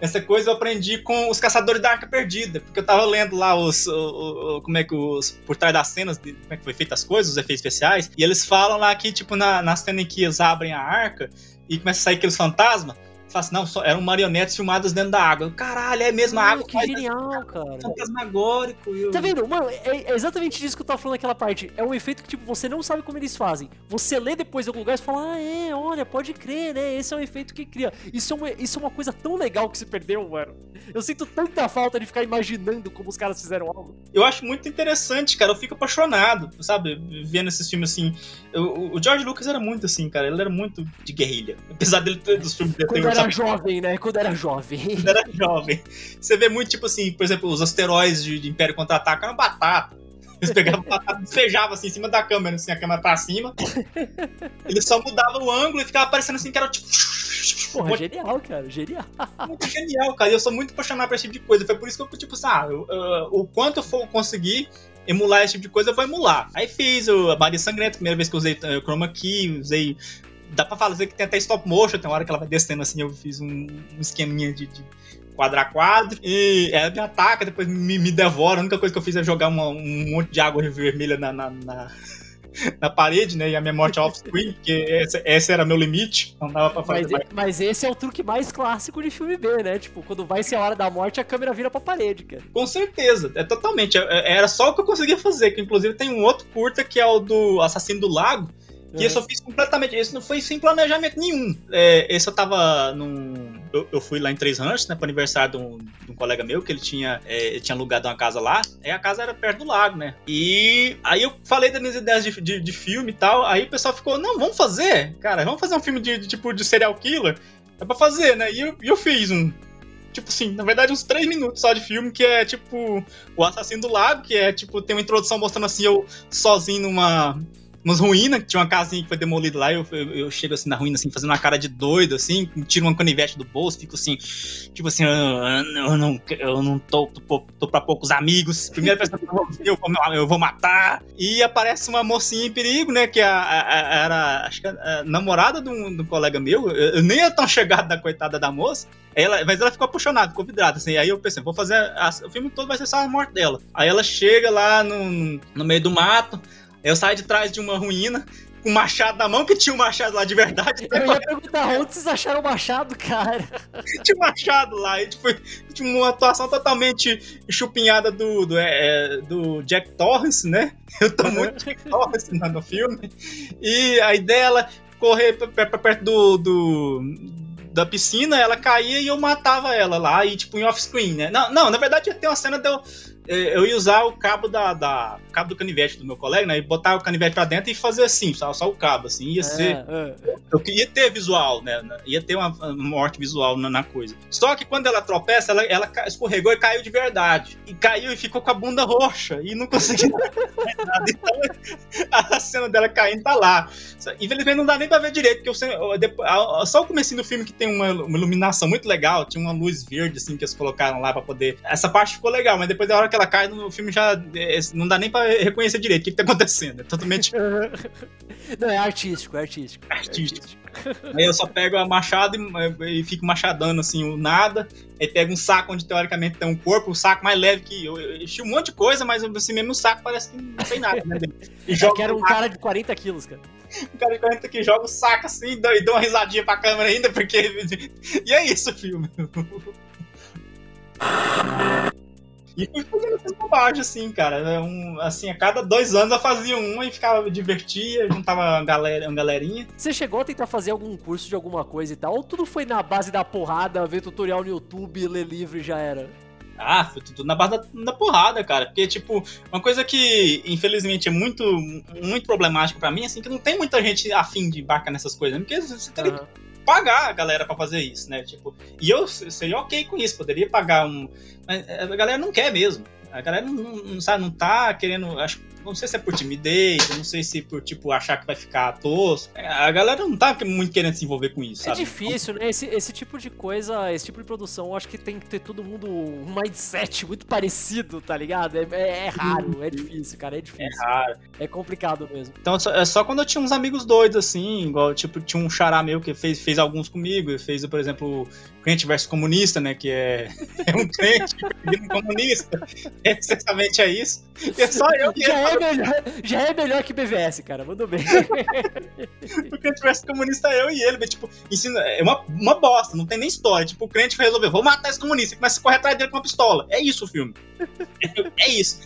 essa coisa eu aprendi com os Caçadores da Arca Perdida, porque eu tava lendo lá os, o, o, como é que os, por trás das cenas, de, como é que foi feita as coisas, os efeitos especiais, e eles falam lá que, tipo, na, na cena em que eles abrem a arca e começa a sair aqueles fantasmas, Fala assim, não, só, eram marionetes filmadas dentro da água. Caralho, é mesmo a água. Que genial, cara. Fantasmagórico. Eu... Tá vendo? Mano, é, é, exatamente disso que eu tava falando naquela parte. É um efeito que, tipo, você não sabe como eles fazem. Você lê depois em algum lugar e fala, ah, é, olha, pode crer, né? Esse é um efeito que cria. Isso é uma, isso é uma coisa tão legal que se perdeu, mano. Eu sinto tanta falta de ficar imaginando como os caras fizeram algo. Eu acho muito interessante, cara. Eu fico apaixonado, sabe? Vendo esses filmes assim. Eu, o George Lucas era muito assim, cara. Ele era muito de guerrilha. *laughs* Apesar dele ter dos filmes dele Quando era jovem, né? Quando era jovem. Quando era jovem. Você vê muito, tipo assim, por exemplo, os asteroides de, de Império Contra-Ataque eram batata. Eles pegavam batata e fejavam assim em cima da câmera, assim, a câmera pra cima. Eles só mudavam o ângulo e ficava parecendo assim que era tipo. Porra, genial, cara, genial. Muito genial, cara. E eu sou muito apaixonado por esse tipo de coisa. Foi por isso que eu, tipo, assim, ah, eu, eu, o quanto eu for conseguir emular esse tipo de coisa, eu vou emular. Aí fiz o, a Maria Sangrenta, primeira vez que eu usei uh, Chroma Key, usei. Dá pra fazer que tem até stop motion, tem uma hora que ela vai descendo assim, eu fiz um, um esqueminha de, de quadro a quadro. E ela me ataca, depois me, me devora. A única coisa que eu fiz é jogar uma, um monte de água vermelha na, na, na, *laughs* na parede, né? E a minha morte off-screen, porque esse, esse, era meu limite. Não dava pra fazer mas, mais. Mas esse é o truque mais clássico de filme B, né? Tipo, quando vai ser a hora da morte, a câmera vira pra parede, cara. Com certeza, é totalmente. É, é, era só o que eu conseguia fazer. Que inclusive tem um outro curta que é o do Assassino do Lago. Esse eu fiz completamente. Esse não foi sem planejamento nenhum. É, esse eu tava num. Eu, eu, fui lá em Três Ranchos, né? Pro aniversário de um, de um colega meu, que ele tinha, é, ele tinha alugado uma casa lá. Aí a casa era perto do lago, né? E aí eu falei das minhas ideias de, de, de filme e tal. Aí o pessoal ficou, não, vamos fazer, cara, vamos fazer um filme de, de tipo de serial killer. É pra fazer, né? E eu, eu fiz um tipo assim, na verdade, uns três minutos só de filme, que é tipo o Assassino do Lago, que é tipo, tem uma introdução mostrando assim, eu sozinho numa, umas ruínas, que tinha uma casinha que foi demolida lá, eu, eu, eu, chego assim na ruína, assim, fazendo uma cara de doido, assim, tiro uma canivete do bolso, fico assim, tipo assim, eu, eu não, eu não tô, tô, tô pra poucos amigos, primeira pessoa que eu vou ver, eu vou, eu vou matar, e aparece uma mocinha em perigo, né, que a, a, a, era, acho que a, namorada de um, de um, colega meu, eu, nem ia tão chegado da coitada da moça, ela, mas ela ficou apaixonada, ficou vidrada, assim, aí eu pensei, vou fazer, o filme todo vai ser só a morte dela. Aí ela chega lá no, no meio do mato, eu saio de trás de uma ruína, com um machado na mão, que tinha um machado lá de verdade. Eu ia perguntar onde vocês acharam o machado, cara. *laughs* tinha um machado lá, e tipo, tinha uma atuação totalmente chupinhada do, do, é, do Jack Torrance, né? Eu tô muito Jack Torrance no filme. E a ideia dela correr pra, perto do, do, da piscina, ela caía e eu matava ela lá, e tipo, em off-screen, né? Não, não, na verdade ter uma cena de eu é, eu ia usar o cabo da, da cabo do canivete do meu colega, né? E botar o canivete pra dentro e fazer assim, só, só o cabo, assim. Ia é, ser. É. Eu queria ter visual, né? Ia ter uma, morte visual na, na, coisa. Só que quando ela tropeça, ela, ela escorregou e caiu de verdade. E caiu e ficou com a bunda roxa. E não conseguia *laughs* nada. Então *laughs* a cena dela caindo tá lá. Infelizmente não dá nem pra ver direito, porque eu, eu, só o começo do filme que tem uma, uma, iluminação muito legal, tinha uma luz verde, assim, que eles colocaram lá pra poder. Essa parte ficou legal, mas depois da hora que ela cai no filme já é, não dá nem pra reconhecer direito o que, que tá acontecendo. É totalmente. *laughs* não, é artístico, é artístico. É artístico. Aí eu só pego a machado e, e, fico machadando assim o nada. Aí pego um saco onde teoricamente tem um corpo, o um saco mais leve que. Eu, eu enchi um monte de coisa, mas assim mesmo o saco parece que não tem nada, né? *laughs* E joga que era um cara de 40 quilos, cara. Um cara de 40 que joga o saco assim e dá uma risadinha pra câmera ainda, porque. *laughs* E é isso o filme. E fui fazendo essas bobagens, assim, cara. Um, assim, a cada dois anos eu fazia uma e ficava, divertia, juntava uma, galera, uma galerinha. Você chegou a tentar fazer algum curso de alguma coisa e tal? Ou tudo foi na base da porrada, ver tutorial no YouTube, ler livro e já era? Ah, foi tudo na base da, da, porrada, cara. Porque, tipo, uma coisa que, infelizmente, é muito, muito problemática para mim, assim, que não tem muita gente afim de embarcar nessas coisas. Né? Porque você teria uhum. que pagar a galera para fazer isso, né? Tipo, e eu seria ok com isso, poderia pagar um. Mas a galera não quer mesmo. A galera não, não, sabe, não tá querendo. Acho, não sei se é por timidez, não sei se por, tipo, achar que vai ficar tosco. É, a galera não tá muito querendo se envolver com isso, É difícil, né? Esse, esse tipo de coisa, esse tipo de produção, eu acho que tem que ter todo mundo um mindset muito parecido, tá ligado? É, é, é raro, é difícil, cara, é difícil. É raro. É complicado mesmo. Então, é só quando eu tinha uns amigos doidos, assim, igual, tipo, tinha um xará meu que fez, fez alguns comigo, fez, por exemplo, crente versus comunista, né? Que é, *laughs* é um crente um comunista. *laughs* Essencialmente é isso. E é só eu que já é melhor, já é melhor que BVS, cara. Mandou bem. o crente versus comunista eu e ele, mas, tipo, ensina, é uma, uma bosta, não tem nem história. Tipo, o crente vai resolver, vou matar esse comunista, e começa a correr atrás dele com uma pistola. É isso o filme. É, é isso.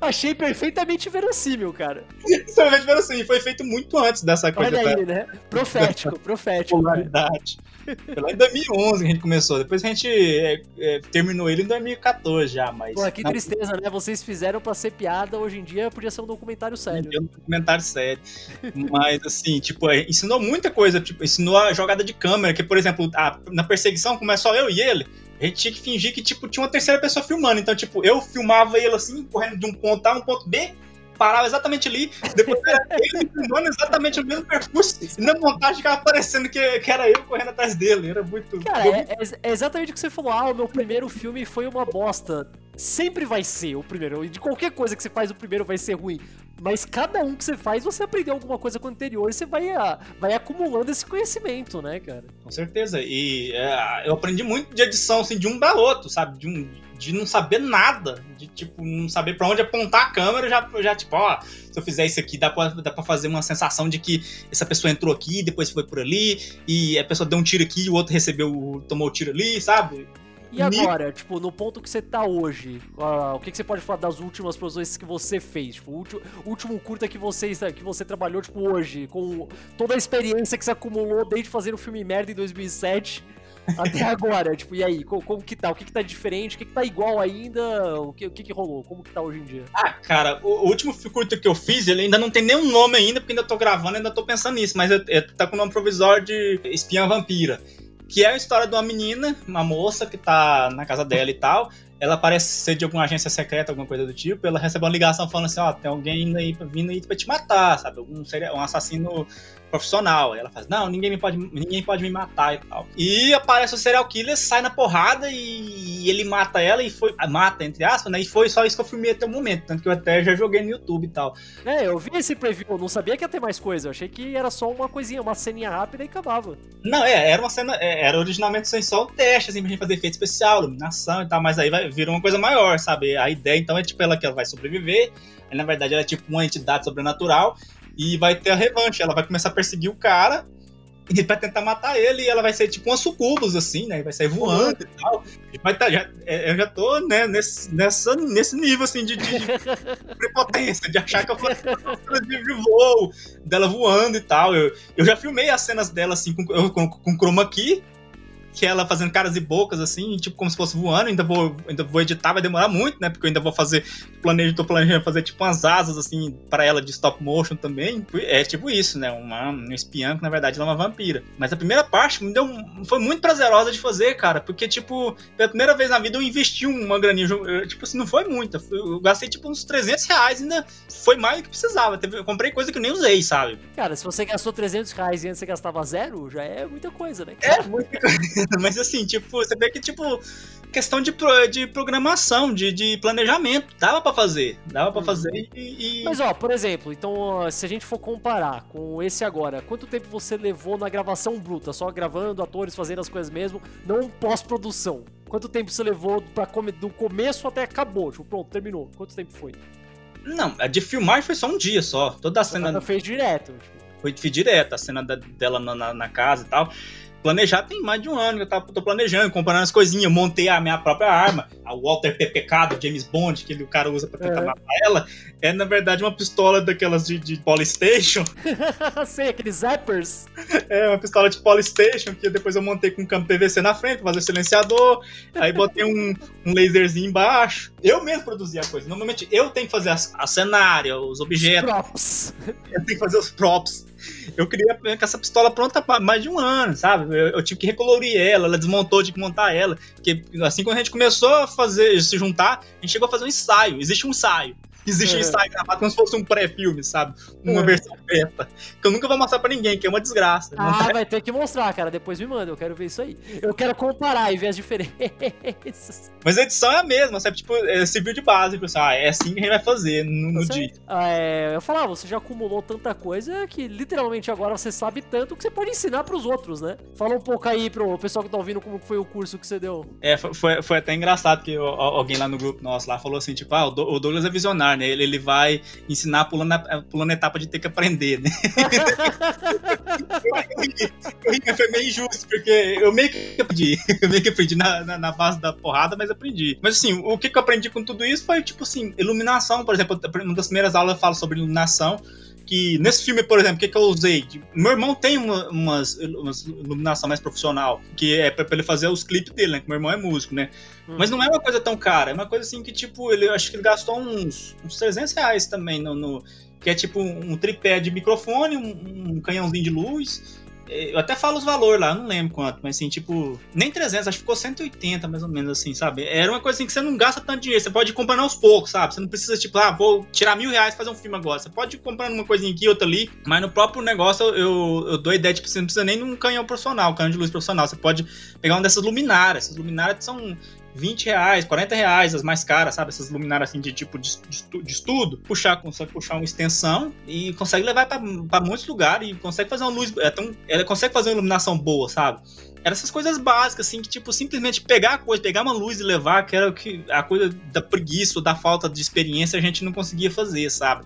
Achei perfeitamente verossímil, cara. Extremamente verossímil. Foi feito muito antes dessa coisa. Olha aí, né? Profético, profético. Popularidade. Foi lá em 2011 que a gente começou. Depois a gente é, é, terminou ele em 2014 já, mas... Pô, que tristeza, né? Vocês fizeram pra ser piada, hoje em dia podia ser um documentário sério. É um documentário sério. mas, assim, tipo, é, ensinou muita coisa. Tipo, ensinou a jogada de câmera, que, por exemplo, a, na perseguição, como é só eu e ele, a gente tinha que fingir que, tipo, tinha uma terceira pessoa filmando. Então, tipo, eu filmava ele assim, correndo de um ponto A a um ponto B, parava exatamente ali, depois era ele filmando exatamente o mesmo percurso, e na montagem ficava parecendo que, que era eu correndo atrás dele. Era muito. Cara, é, é, é, exatamente o que você falou. Ah, o meu primeiro filme foi uma bosta. Sempre vai ser o primeiro. De qualquer coisa que você faz, o primeiro vai ser ruim. Mas cada um que você faz, você aprendeu alguma coisa com o anterior e você vai, a, vai acumulando esse conhecimento, né, cara? Com certeza. E é, eu aprendi muito de edição, assim, de um para outro, sabe? De um de não saber nada, de tipo, não saber para onde apontar a câmera, já, já tipo, ó, se eu fizer isso aqui, dá pra, dá pra fazer uma sensação de que essa pessoa entrou aqui, depois foi por ali, e a pessoa deu um tiro aqui, e o outro recebeu, tomou o tiro ali, sabe? E agora, tipo, no ponto que você tá hoje, uh, o que, que, você pode falar das últimas produções que você fez? Tipo, o último, último curta que você, que você trabalhou, tipo, hoje, com toda a experiência que você acumulou desde fazer o filme merda em 2007 até agora, tipo, e aí, como, como, que tá? O que que tá diferente? O que que tá igual ainda? O que, o que que rolou? Como que tá hoje em dia? Ah, cara, o, o último curto que eu fiz, ele ainda não tem nenhum nome ainda, porque ainda tô gravando, ainda tô pensando nisso, mas eu, eu, tá com o nome provisório de Espiã Vampira. Que é a história de uma menina, uma moça que tá na casa dela e tal. Ela parece ser de alguma agência secreta, alguma coisa do tipo. Ela recebe uma ligação falando assim: Ó, oh, tem alguém aí vindo aí pra te matar, sabe? Um, um assassino profissional. Aí ela faz, não, ninguém, me pode, ninguém pode me matar e tal. E aparece o serial killer, sai na porrada e ele mata ela e foi. Mata, entre aspas, né? E foi só isso que eu filmei até o momento. Tanto que eu até já joguei no YouTube e tal. É, eu vi esse preview, eu não sabia que ia ter mais coisa. Eu achei que era só uma coisinha, uma ceninha rápida e acabava. Não, é, era uma cena. É, era originalmente só um teste, assim, pra gente fazer efeito especial, iluminação e tal, mas aí vai vir uma coisa maior, sabe? A ideia então é tipo ela que ela vai sobreviver. Aí, na verdade, ela é tipo uma entidade sobrenatural e vai ter a revanche. Ela vai começar a perseguir o cara e vai tentar matar ele e ela vai ser tipo uma sucubus, assim, né? Vai sair voando uhum. e tal. E vai tá, já, é, eu já tô, né, nesse, nessa, nesse nível, assim, de, de *laughs* prepotência, de achar que eu faço *laughs* de voo, dela voando e tal. Eu, eu já filmei as cenas dela, assim, com, com, com chroma key, que ela fazendo caras e bocas, assim, tipo, como se fosse voando. Ainda vou, ainda vou editar, vai demorar muito, né? Porque eu ainda vou fazer. Planejo, tô planejando fazer, tipo, umas asas, assim, para ela de stop motion também. É tipo isso, né? Uma, uma espiã que, na verdade, ela é uma vampira. Mas a primeira parte me deu. Foi muito prazerosa de fazer, cara. Porque, tipo, pela primeira vez na vida eu investi uma graninha. Eu, tipo assim, não foi muita. Eu gastei, tipo, uns 300 reais. Ainda foi mais do que precisava. Eu comprei coisa que eu nem usei, sabe? Cara, se você gastou 300 reais e antes você gastava zero, já é muita coisa, né? Cara? É muita coisa. *laughs* Mas assim, tipo, você vê que, tipo, questão de, de programação, de, de planejamento, dava para fazer. Dava para fazer uhum. e, e, Mas, ó, por exemplo, então, se a gente for comparar com esse agora, quanto tempo você levou na gravação bruta? Só gravando, atores fazendo as coisas mesmo, não pós-produção? Quanto tempo você levou pra come, do começo até acabou? Tipo, pronto, terminou. Quanto tempo foi? Não, a de filmar foi só um dia só. Toda a cena. Ela fez direto. Tipo. Foi, foi direto, a cena da, dela na, na, na casa e tal planejar tem mais de um ano que eu tava, tô planejando, comprando as coisinhas. Montei a minha própria arma, a Walter PPK do James Bond, que o cara usa pra tentar é. matar ela. É, na verdade, uma pistola daquelas de, de Polystation. *laughs* Sei, aqueles zappers. É, uma pistola de Polystation, que depois eu montei com um campo PVC na frente, fazer silenciador. Aí botei um, um laserzinho embaixo. Eu mesmo produzi a coisa. Normalmente eu tenho que fazer a, a cenária, os objetos. Os props. Eu tenho que fazer os props. Eu queria com essa pistola pronta há mais de um ano, sabe? Eu, eu, tive que recolorir ela, ela desmontou, tive que montar ela. Porque assim quando a gente começou a fazer, se juntar, a gente chegou a fazer um ensaio. Existe um ensaio. Existe um ensaio gravado como se fosse um pré-filme, sabe? Uma versão beta. Que eu nunca vou mostrar pra ninguém, que é uma desgraça. Ah, vai ter que mostrar, cara. Depois me manda, eu quero ver isso aí. Eu quero comparar e ver as diferenças. *laughs* Mas a edição é a mesma, sabe? Tipo, é civil de base, pessoal. Ah, é assim que a gente vai fazer no, no dia. É, eu falava, você já acumulou tanta coisa que literalmente agora você sabe tanto que você pode ensinar pros outros, né? Fala um pouco aí pro pessoal que tá ouvindo como foi o curso que você deu. É, foi, foi até engraçado que alguém lá no grupo nosso lá falou assim, tipo, ah, o Douglas é visionário né? Ele, ele vai ensinar pulando, a, pulando a etapa de ter que aprender, né? *laughs* eu, ri, foi meio injusto, porque eu meio que aprendi. Eu meio que aprendi na, na, na, base da porrada, mas aprendi. Mas assim, o que, que eu aprendi com tudo isso foi, tipo assim, iluminação, por exemplo, uma das primeiras aulas eu falo sobre iluminação que nesse filme, por exemplo, o que, que eu usei? Meu irmão tem uma, umas, umas iluminação mais profissional, que é pra, pra ele fazer os clipes dele, né? Que meu irmão é músico, né? Hum. Mas não é uma coisa tão cara, é uma coisa assim que, tipo, ele acho que ele gastou uns, uns 300 reais também no, no que é tipo um, tripé de microfone, um, um canhãozinho de luz eu até falo os valores lá, não lembro quanto, mas assim, tipo, nem 300, acho que ficou 180 mais ou menos assim, sabe? Era uma coisa assim que você não gasta tanto dinheiro, você pode ir comprando aos poucos, sabe? Você não precisa, tipo, ah, vou tirar mil reais e fazer um filme agora. Você pode ir comprando uma coisinha aqui, outra ali, mas no próprio negócio eu, eu dou a ideia, tipo, você não precisa nem de um canhão profissional, canhão de luz profissional. Você pode pegar uma dessas luminárias. Essas luminárias são 20 reais, 40 reais, as mais caras, sabe? Essas luminárias assim de tipo de, de, estudo. Puxar, consegue puxar uma extensão e consegue levar para muitos lugares e consegue fazer uma luz. É tão, ela consegue fazer uma iluminação boa, sabe? Eram essas coisas básicas, assim, que, tipo, simplesmente pegar a coisa, pegar uma luz e levar, que era o que a coisa da preguiça, da falta de experiência, a gente não conseguia fazer, sabe?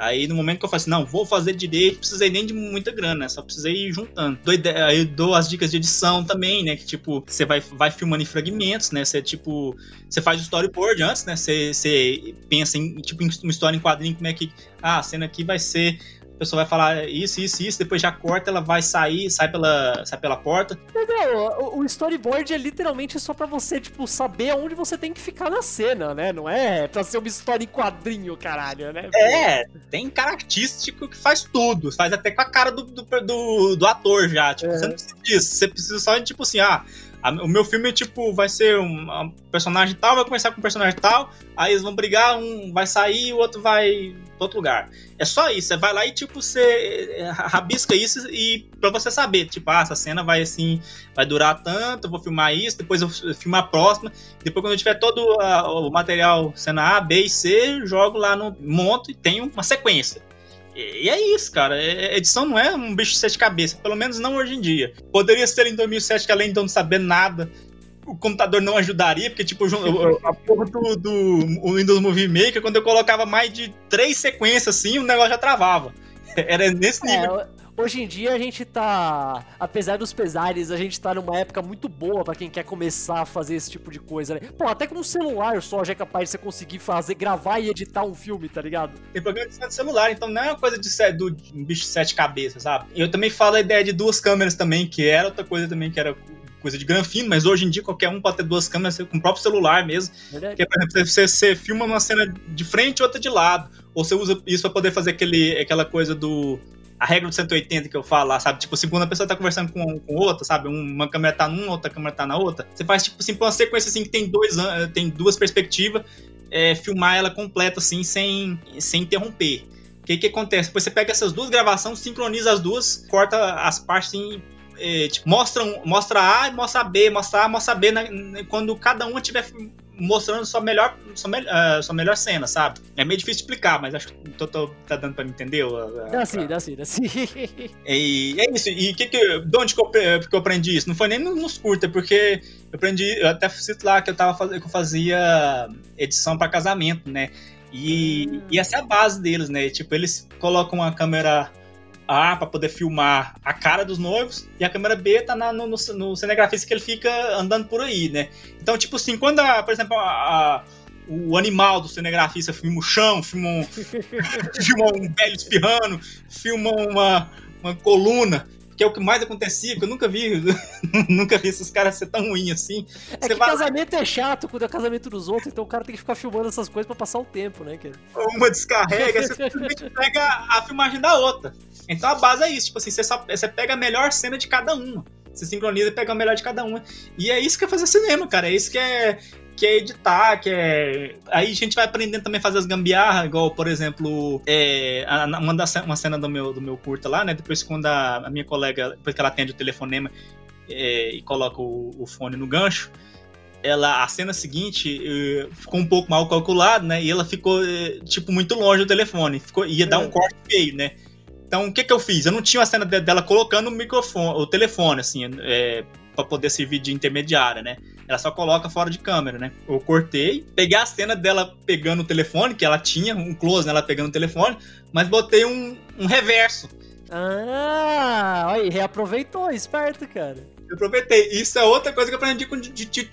Aí no momento que eu falei assim, não, vou fazer direito, precisei nem de muita grana, só precisei ir juntando. Dou aí eu dou as dicas de edição também, né? Que tipo, você vai, vai filmando em fragmentos, né? Você tipo, você faz o storyboard antes, né? Você, você pensa em tipo uma história em quadrinho, como é que. Ah, a cena aqui vai ser pessoa vai falar isso, isso, isso, depois já corta, ela vai sair, sai pela, sai pela porta. Não, o storyboard é literalmente só para você, tipo, saber onde você tem que ficar na cena, né? Não é pra ser uma história em quadrinho, caralho, né? É, tem cara artístico que faz tudo, faz até com a cara do, do, do, do ator já, tipo, é. você não precisa disso, você precisa só, tipo assim, ah, a, o meu filme, tipo, vai ser um, um, personagem tal, vai começar com um personagem tal, aí eles vão brigar, um vai sair e o outro vai pra outro lugar. É só isso, você vai lá e, tipo, você é, rabisca isso e pra você saber, tipo, ah, essa cena vai assim, vai durar tanto, eu vou filmar isso, depois eu filmo a próxima, depois quando eu tiver todo a, o material, cena A, B e C, jogo lá no monto e tenho uma sequência. E é isso, cara. É, edição não é um bicho de sete cabeças, pelo menos não hoje em dia. Poderia ser em 2007 que além de não saber nada, o computador não ajudaria, porque, tipo, *laughs* a porra do, do Windows Movie Maker, quando eu colocava mais de três sequências assim, o negócio já travava. *laughs* Era nesse é, nível. É, hoje em dia a gente tá, apesar dos pesares, a gente tá numa época muito boa para quem quer começar a fazer esse tipo de coisa, né? Pô, até com um celular só já é capaz de você conseguir fazer, gravar e editar um filme, tá ligado? Tem programa de celular, então não é uma coisa de do um bicho de sete cabeças, sabe? Eu também falo a ideia de duas câmeras também, que era outra coisa também que era coisa de granfino, mas hoje em dia qualquer um pode ter duas câmeras com o próprio celular mesmo. Verdade. Que é, por exemplo, você, você filma uma cena de frente e outra de lado. Ou você usa isso para poder fazer aquele, aquela coisa do. A regra do 180 que eu falo lá, sabe? Tipo, segunda pessoa tá conversando com, com outra, sabe? Uma câmera tá numa, outra câmera tá na outra. Você faz, tipo assim, uma sequência assim que tem, dois, tem duas perspectivas, é, filmar ela completa, assim, sem, sem interromper. O que que acontece? Depois você pega essas duas gravações, sincroniza as duas, corta as partes assim, é, tipo, mostram, mostra A mostra B, mostra A, mostra B, né, quando cada um estiver mostrando sua melhor, sua, me, uh, sua melhor cena, sabe? É meio difícil explicar, mas acho que tô, tô, tá dando pra me entender. dá sim, dá sim, dá sim. *laughs* E é isso. E que que, de onde que eu, que eu aprendi isso? Não foi nem nos curta, porque eu aprendi, eu até cito lá que eu tava que eu fazia edição para casamento, né? E, hum. e essa é a base deles, né? Tipo, eles colocam uma câmera a para poder filmar a cara dos noivos e a câmera B tá na, no, no, no, cinegrafista que ele fica andando por aí, né? Então, tipo assim, quando, a, por exemplo, a, a, o animal do cinegrafista filma o chão, filma um, *laughs* filma um velho espirrando, filma uma, uma coluna, que é o que mais acontecia, que eu nunca vi, *laughs* nunca vi esses caras ser tão ruins assim. É Você que vai... casamento é chato quando é casamento dos outros, então o cara tem que ficar filmando essas coisas pra passar o tempo, né, cara? Uma descarrega, você simplesmente pega a filmagem da outra. Então a base é isso, tipo assim, você, só, você pega a melhor cena de cada uma. Você sincroniza e pega a melhor de cada uma. E é isso que é fazer cinema, cara. É isso que é, que é editar, que é. Aí a gente vai aprendendo também a fazer as gambiarras, igual, por exemplo, é, uma, da, uma cena do meu, do meu curta lá, né? Depois, quando a, a minha colega, depois que ela atende o telefonema é, e coloca o, o, fone no gancho, ela, a cena seguinte eh, ficou um pouco mal calculada, né? E ela ficou, eh, tipo, muito longe do telefone. Ficou, ia dar um é. corte feio, né? Então, o que que eu fiz? Eu não tinha a cena dela colocando o microfone, o telefone, assim, é, para poder servir de intermediária, né? ela só coloca fora de câmera, né? Eu cortei, peguei a cena dela pegando o telefone, que ela tinha, um close nela pegando o telefone, mas botei um, um reverso. Ah, aí, reaproveitou, esperto, cara. Eu aproveitei. Isso é outra coisa que eu aprendi com,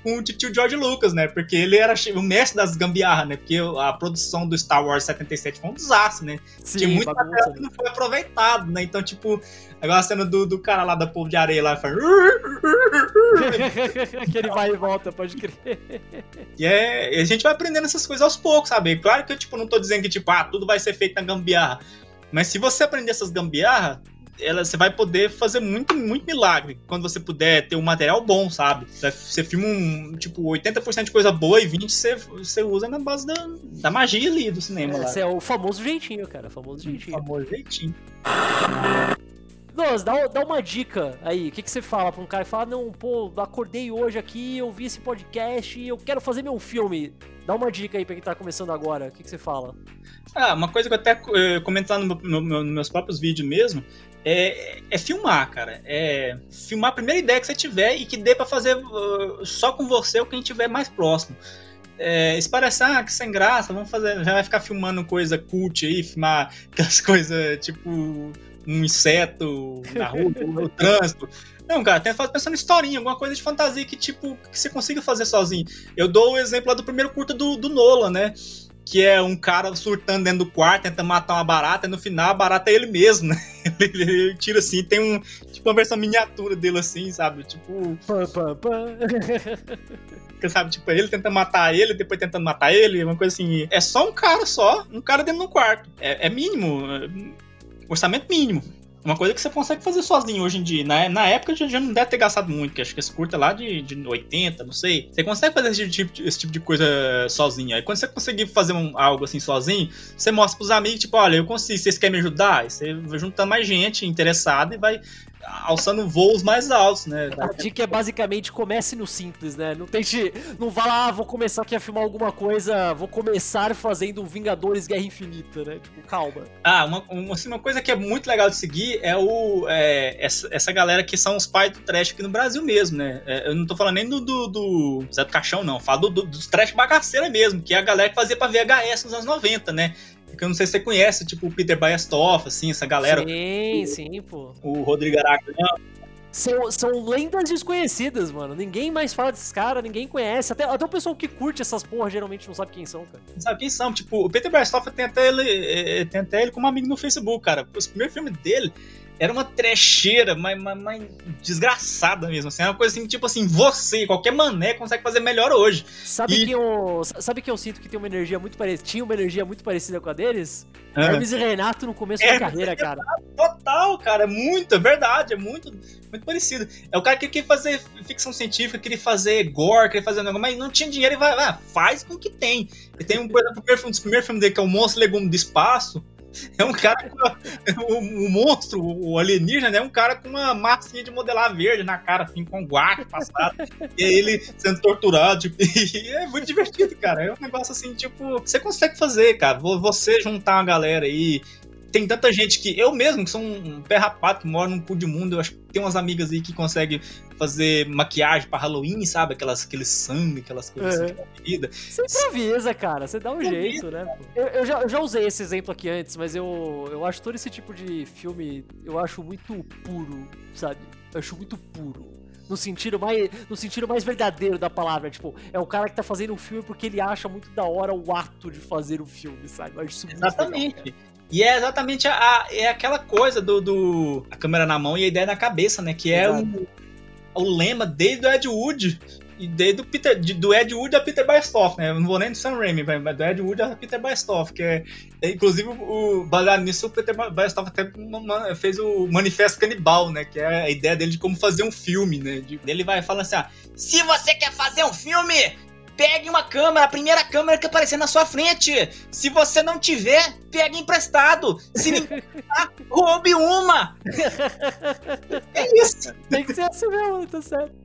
com o tio George Lucas, né? Porque ele era o mestre das gambiarras, né? Porque a produção do Star Wars 77 foi um desastre, né? Sim, Tinha muita coisa que não foi aproveitado, né? Então, tipo, agora a cena do, do cara lá da povo de areia lá faz. que ele vai e volta, pode crer. E é, a gente vai aprendendo essas coisas aos poucos, sabe? Claro que eu, tipo, não tô dizendo que, tipo, ah, tudo vai ser feito na gambiarra. Mas se você aprender essas gambiarras, ela, você vai poder fazer muito, muito milagre quando você puder ter um material bom, sabe? Você, filma um, tipo, 80% de coisa boa e 20% você, você usa na base da, da magia ali do cinema. Esse é o famoso jeitinho, cara, famoso jeitinho. O famoso jeitinho. Douglas, dá, dá uma dica aí. O que, que você fala pra um cara fala, não, pô, acordei hoje aqui, eu vi esse podcast e eu quero fazer meu filme. Dá uma dica aí pra quem tá começando agora. O que, que você fala? Ah, uma coisa que eu até eh, comentar no, no, no, nos meus próprios vídeos mesmo é, é, filmar, cara. É filmar a primeira ideia que você tiver e que dê para fazer uh, só com você ou quem tiver mais próximo. É, se parecer, ah, que sem graça, vamos fazer. Já vai ficar filmando coisa cult aí, filmar *laughs* aquelas coisas tipo um inseto na rua, *laughs* no trânsito. Não, cara, tem que pensando em historinha, alguma coisa de fantasia que, tipo, que você consiga fazer sozinho. Eu dou o exemplo lá do primeiro curta do, do Nola, né? Que é um cara surtando dentro do quarto, tenta matar uma barata, e no final a barata é ele mesmo, *laughs* né? Ele, ele tira assim, tem um. Tipo uma versão miniatura dele assim, sabe? Tipo. Pã, pã, pã. *laughs* sabe, tipo, ele tenta matar ele, depois tentando matar ele, uma coisa assim. É só um cara só, um cara dentro do quarto. É, é mínimo. É, orçamento mínimo. Uma coisa que você consegue fazer sozinho hoje em dia. Na, na época já, já não deve ter gastado muito, que acho que esse curta é lá de, de 80, não sei. Você consegue fazer esse tipo, esse tipo de coisa sozinho. Aí quando você conseguir fazer um, algo assim sozinho, você mostra pros amigos, tipo, olha, eu consigo, vocês querem me ajudar? Aí você vai juntando mais gente interessada e vai alçando voos mais altos, né? A dica é basicamente comece no simples, né? Não tente. Não vá lá, ah, vou começar aqui a filmar alguma coisa, vou começar fazendo Vingadores Guerra Infinita, né? Tipo, calma. Ah, uma, uma, assim, uma coisa que é muito legal de seguir é o. É, essa, essa galera que são os pais do trash aqui no Brasil mesmo, né? É, eu não tô falando nem do, do, do Zé do Caixão, não. Falo do, do, dos trash bagaceira mesmo, que é a galera que fazia pra VHS nos anos 90, né? Que eu não sei se você conhece, tipo o Peter Bayastoff, assim, essa galera. Sim, o, sim, pô. O Rodrigo Aragão. São, são lendas desconhecidas, mano. Ninguém mais fala desses caras, ninguém conhece. Até, até o pessoal que curte essas porra geralmente não sabe quem são, cara. Não sabe quem são. Tipo, o Peter Bayastoff tem até ele, é, tem até ele como amigo no Facebook, cara. Os primeiros filmes dele era uma trecheira, mas, mas, mas, desgraçada mesmo. Assim, era uma coisa assim, tipo assim, você, qualquer mané consegue fazer melhor hoje. Sabe e... que eu. Sabe que eu sinto que tem uma energia muito parecida. Tinha uma energia muito parecida com a deles? Ah. Hermes e Renato no começo é, da carreira, cara. Total, cara. É muito, é verdade. É muito, muito parecido. É o cara que queria fazer ficção científica, queria fazer gore, queria fazer um negócio, mas não tinha dinheiro e vai, ah, faz com o que tem. E tem um, coisa, um dos primeiros filmes dele, que é o Monstro Legume do Espaço é um cara com o, o, monstro, o alienígena, é um cara com uma massinha de modelar verde na cara, assim, com guache passado. e ele sendo torturado, tipo, *laughs* e é muito divertido, cara. É um negócio assim, tipo, você consegue fazer, cara. Você juntar uma galera aí, tem tanta gente que. Eu mesmo, que sou um pé rapado, que moro num cu de mundo, eu acho que tem umas amigas aí que conseguem fazer maquiagem pra Halloween, sabe? Aquelas, aquele sangue, aquelas coisas assim, é. vida. Você improvisa, cara, você dá um jeito, né? Eu, eu, já, eu já usei esse exemplo aqui antes, mas eu, eu acho todo esse tipo de filme, eu acho muito puro, sabe? Eu acho muito puro no sentido mais no sentido mais verdadeiro da palavra, tipo, é o cara que tá fazendo um filme porque ele acha muito da hora o ato de fazer o filme, sabe? Eu acho isso Exatamente. Legal, e é exatamente a, a, é aquela coisa do, do, a câmera na mão e a ideia na cabeça, né? Que é o, o lema desde o Ed Wood e desde o Peter, de, do Ed Wood a Peter Bastoff, né? Eu não vou nem do Sam Raimi, mas do Ed Wood a Peter Bastoff, que é, é inclusive o baseado nisso o Peter Bastoff até fez o Manifesto Canibal, né? Que é a ideia dele de como fazer um filme, né? De, ele vai falando assim: ah, se você quer fazer um filme, pegue uma câmera, a primeira câmera que aparecer na sua frente. Se você não tiver, pegue emprestado. Se ninguém tá, roube uma. É isso. Tem que ser assim mesmo, tá certo.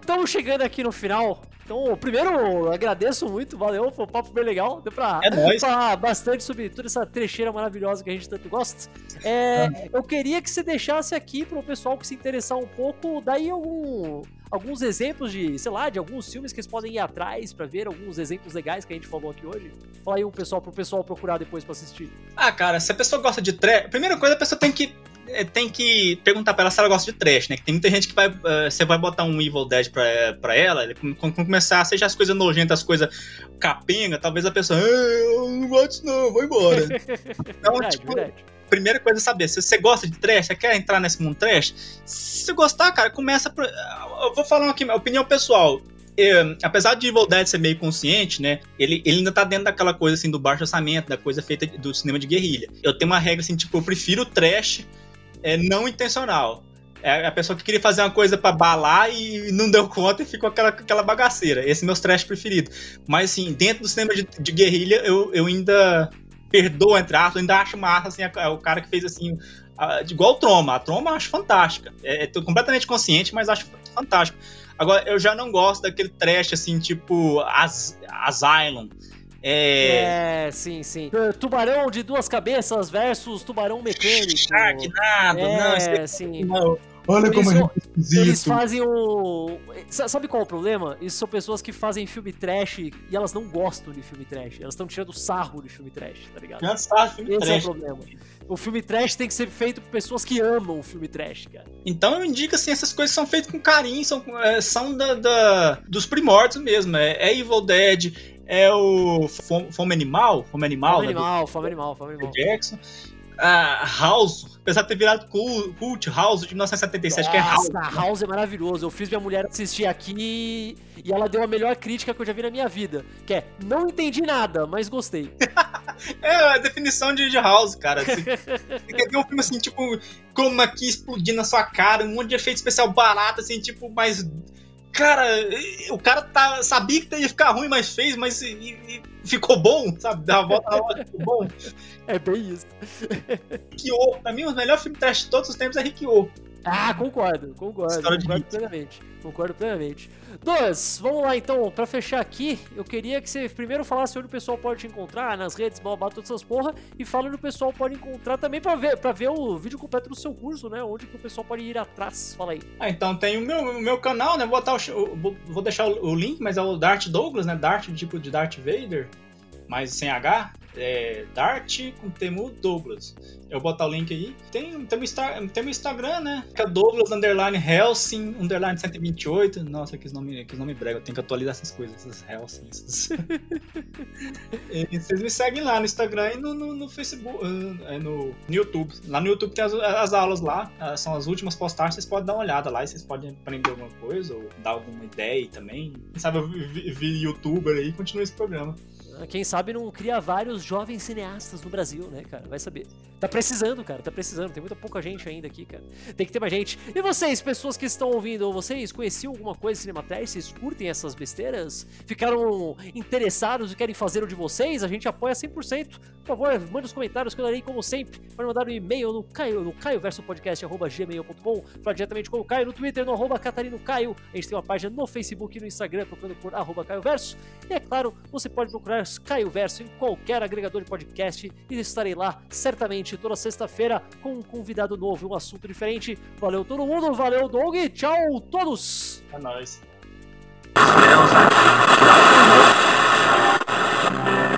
Estamos chegando aqui no final. Então, primeiro, agradeço muito, valeu, foi um papo bem legal. Deu pra é falar bastante sobre toda essa trecheira maravilhosa que a gente tanto gosta. É, Eu queria que você deixasse aqui para o pessoal que se interessar um pouco, daí algum, alguns exemplos de, sei lá, de alguns filmes que eles podem ir atrás para ver alguns exemplos legais que a gente falou aqui hoje? Fala aí um pessoal pro pessoal procurar depois para assistir. Ah, cara, se a pessoa gosta de trash, primeira coisa a pessoa tem que é, tem que perguntar pra ela se ela gosta de trash, né? Que tem muita gente que vai. Uh, você vai botar um Evil Dead pra, pra ela, quando começar a seja as coisas nojentas, as coisas capenga, talvez a pessoa. Ah, eu não gosto, não, vou embora. *laughs* então, verdade, tipo. Verdade. Primeira coisa é saber, se você gosta de trash, você quer entrar nesse mundo trash, se gostar, cara, começa. Por... Eu vou falar aqui, minha opinião pessoal. Eu, apesar de Evil Dead ser meio consciente, né? Ele, ele ainda tá dentro daquela coisa assim do baixo orçamento, da coisa feita do cinema de guerrilha. Eu tenho uma regra assim, tipo, eu prefiro trash é não intencional. É a pessoa que queria fazer uma coisa para balar e não deu conta e ficou aquela, aquela bagaceira. Esse é meu trash preferido. Mas, assim, dentro do cinema de, de guerrilha, eu, eu ainda perdoo, entre aspas, ainda acho massa, assim, a, o cara que fez, assim, a, igual o Troma. A Troma eu acho fantástica. É, tô completamente consciente, mas acho fantástico. Agora, eu já não gosto daquele trash, assim, tipo As, Asylum é... é, sim, sim. Tubarão de duas cabeças versus tubarão mecânico. Sharknado, é, não, é sim. Não. Olha como é Eles fazem o. Sabe qual é o problema? Isso são pessoas que fazem filme trash e elas não gostam de filme trash. Elas estão tirando sarro de filme trash, tá ligado? Tirando sarro filme Esse trash. é o problema. O filme trash tem que ser feito por pessoas que amam o filme trash, cara. Então eu indico assim, essas coisas são feitas com carinho, são, é, são da, da, dos primórdios mesmo. É, é Evil Dead, é o Fome Animal, Fome Animal, Fome né, Animal, Fome Animal, Fome Animal. Jackson. Uh, House, apesar de ter virado cult, House de 1977, Nossa, que é House. House é maravilhoso. Eu fiz minha mulher assistir aqui e ela deu a melhor crítica que eu já vi na minha vida. Que é, não entendi nada, mas gostei. *laughs* é a definição de, de House, cara. Você, você *laughs* quer ver um filme assim, tipo, como aqui explodindo na sua cara, um monte de efeito especial barato, assim, tipo, mais Cara, o cara tá, sabia que ia ficar ruim, mas fez, mas e, e ficou bom, sabe? Dá a volta na hora, ficou bom. É bem isso. Rikyo, pra mim, o melhor filme trash de todos os tempos é Rikyo. Ah, concordo, concordo. História concordo plenamente. Concordo plenamente. Dois, vamos lá então, para fechar aqui, eu queria que você primeiro falasse onde o pessoal pode te encontrar, nas redes, blá, todas essas porra, e fala onde o pessoal pode encontrar também para ver, pra ver o vídeo completo do seu curso, né? Onde que o pessoal pode ir atrás, fala aí. Ah, então tem o meu, o meu canal, né? Vou, botar o, vou deixar o link, mas é o Dart Douglas, né? Dart, tipo de Darth Vader, mas sem H é, Dart com Temu Douglas. Eu vou botar o link aí. Tem, tem, o, tem o Instagram, né? Que é Douglas underline Helsing underline 128. Nossa, que nome, que nome brega. Eu tenho que atualizar essas coisas, essas Helsing. Essas... *laughs* vocês me seguem lá no Instagram e no, no, no Facebook, uh, no, no, YouTube. Lá no YouTube tem as, as aulas lá. Uh, são as últimas postagens. Vocês podem dar uma olhada lá e vocês podem aprender alguma coisa ou dar alguma ideia também. Quem sabe eu vi youtuber aí e continue esse programa. Quem sabe não cria vários jovens cineastas no Brasil, né, cara? Vai saber. Tá precisando, cara, tá precisando. Tem muita pouca gente ainda aqui, cara. Tem que ter mais gente. E vocês, pessoas que estão ouvindo, vocês conheciam alguma coisa de Cinematrash? Vocês curtem essas besteiras? Ficaram interessados e querem fazer o de vocês? A gente apoia 100%. Por favor, mande os comentários que eu darei, como sempre. Pode mandar um e-mail no caio, no caioversopodcast.gmail.com Falar diretamente com o Caio no Twitter, no arroba Catarino Caio. A gente tem uma página no Facebook e no Instagram, procurando por arroba Caioverso. E é claro, você pode procurar Verso, Caio Verso, em qualquer agregador de podcast. E estarei lá certamente toda sexta-feira com um convidado novo, um assunto diferente. Valeu todo mundo, valeu Doug, tchau todos! É nóis.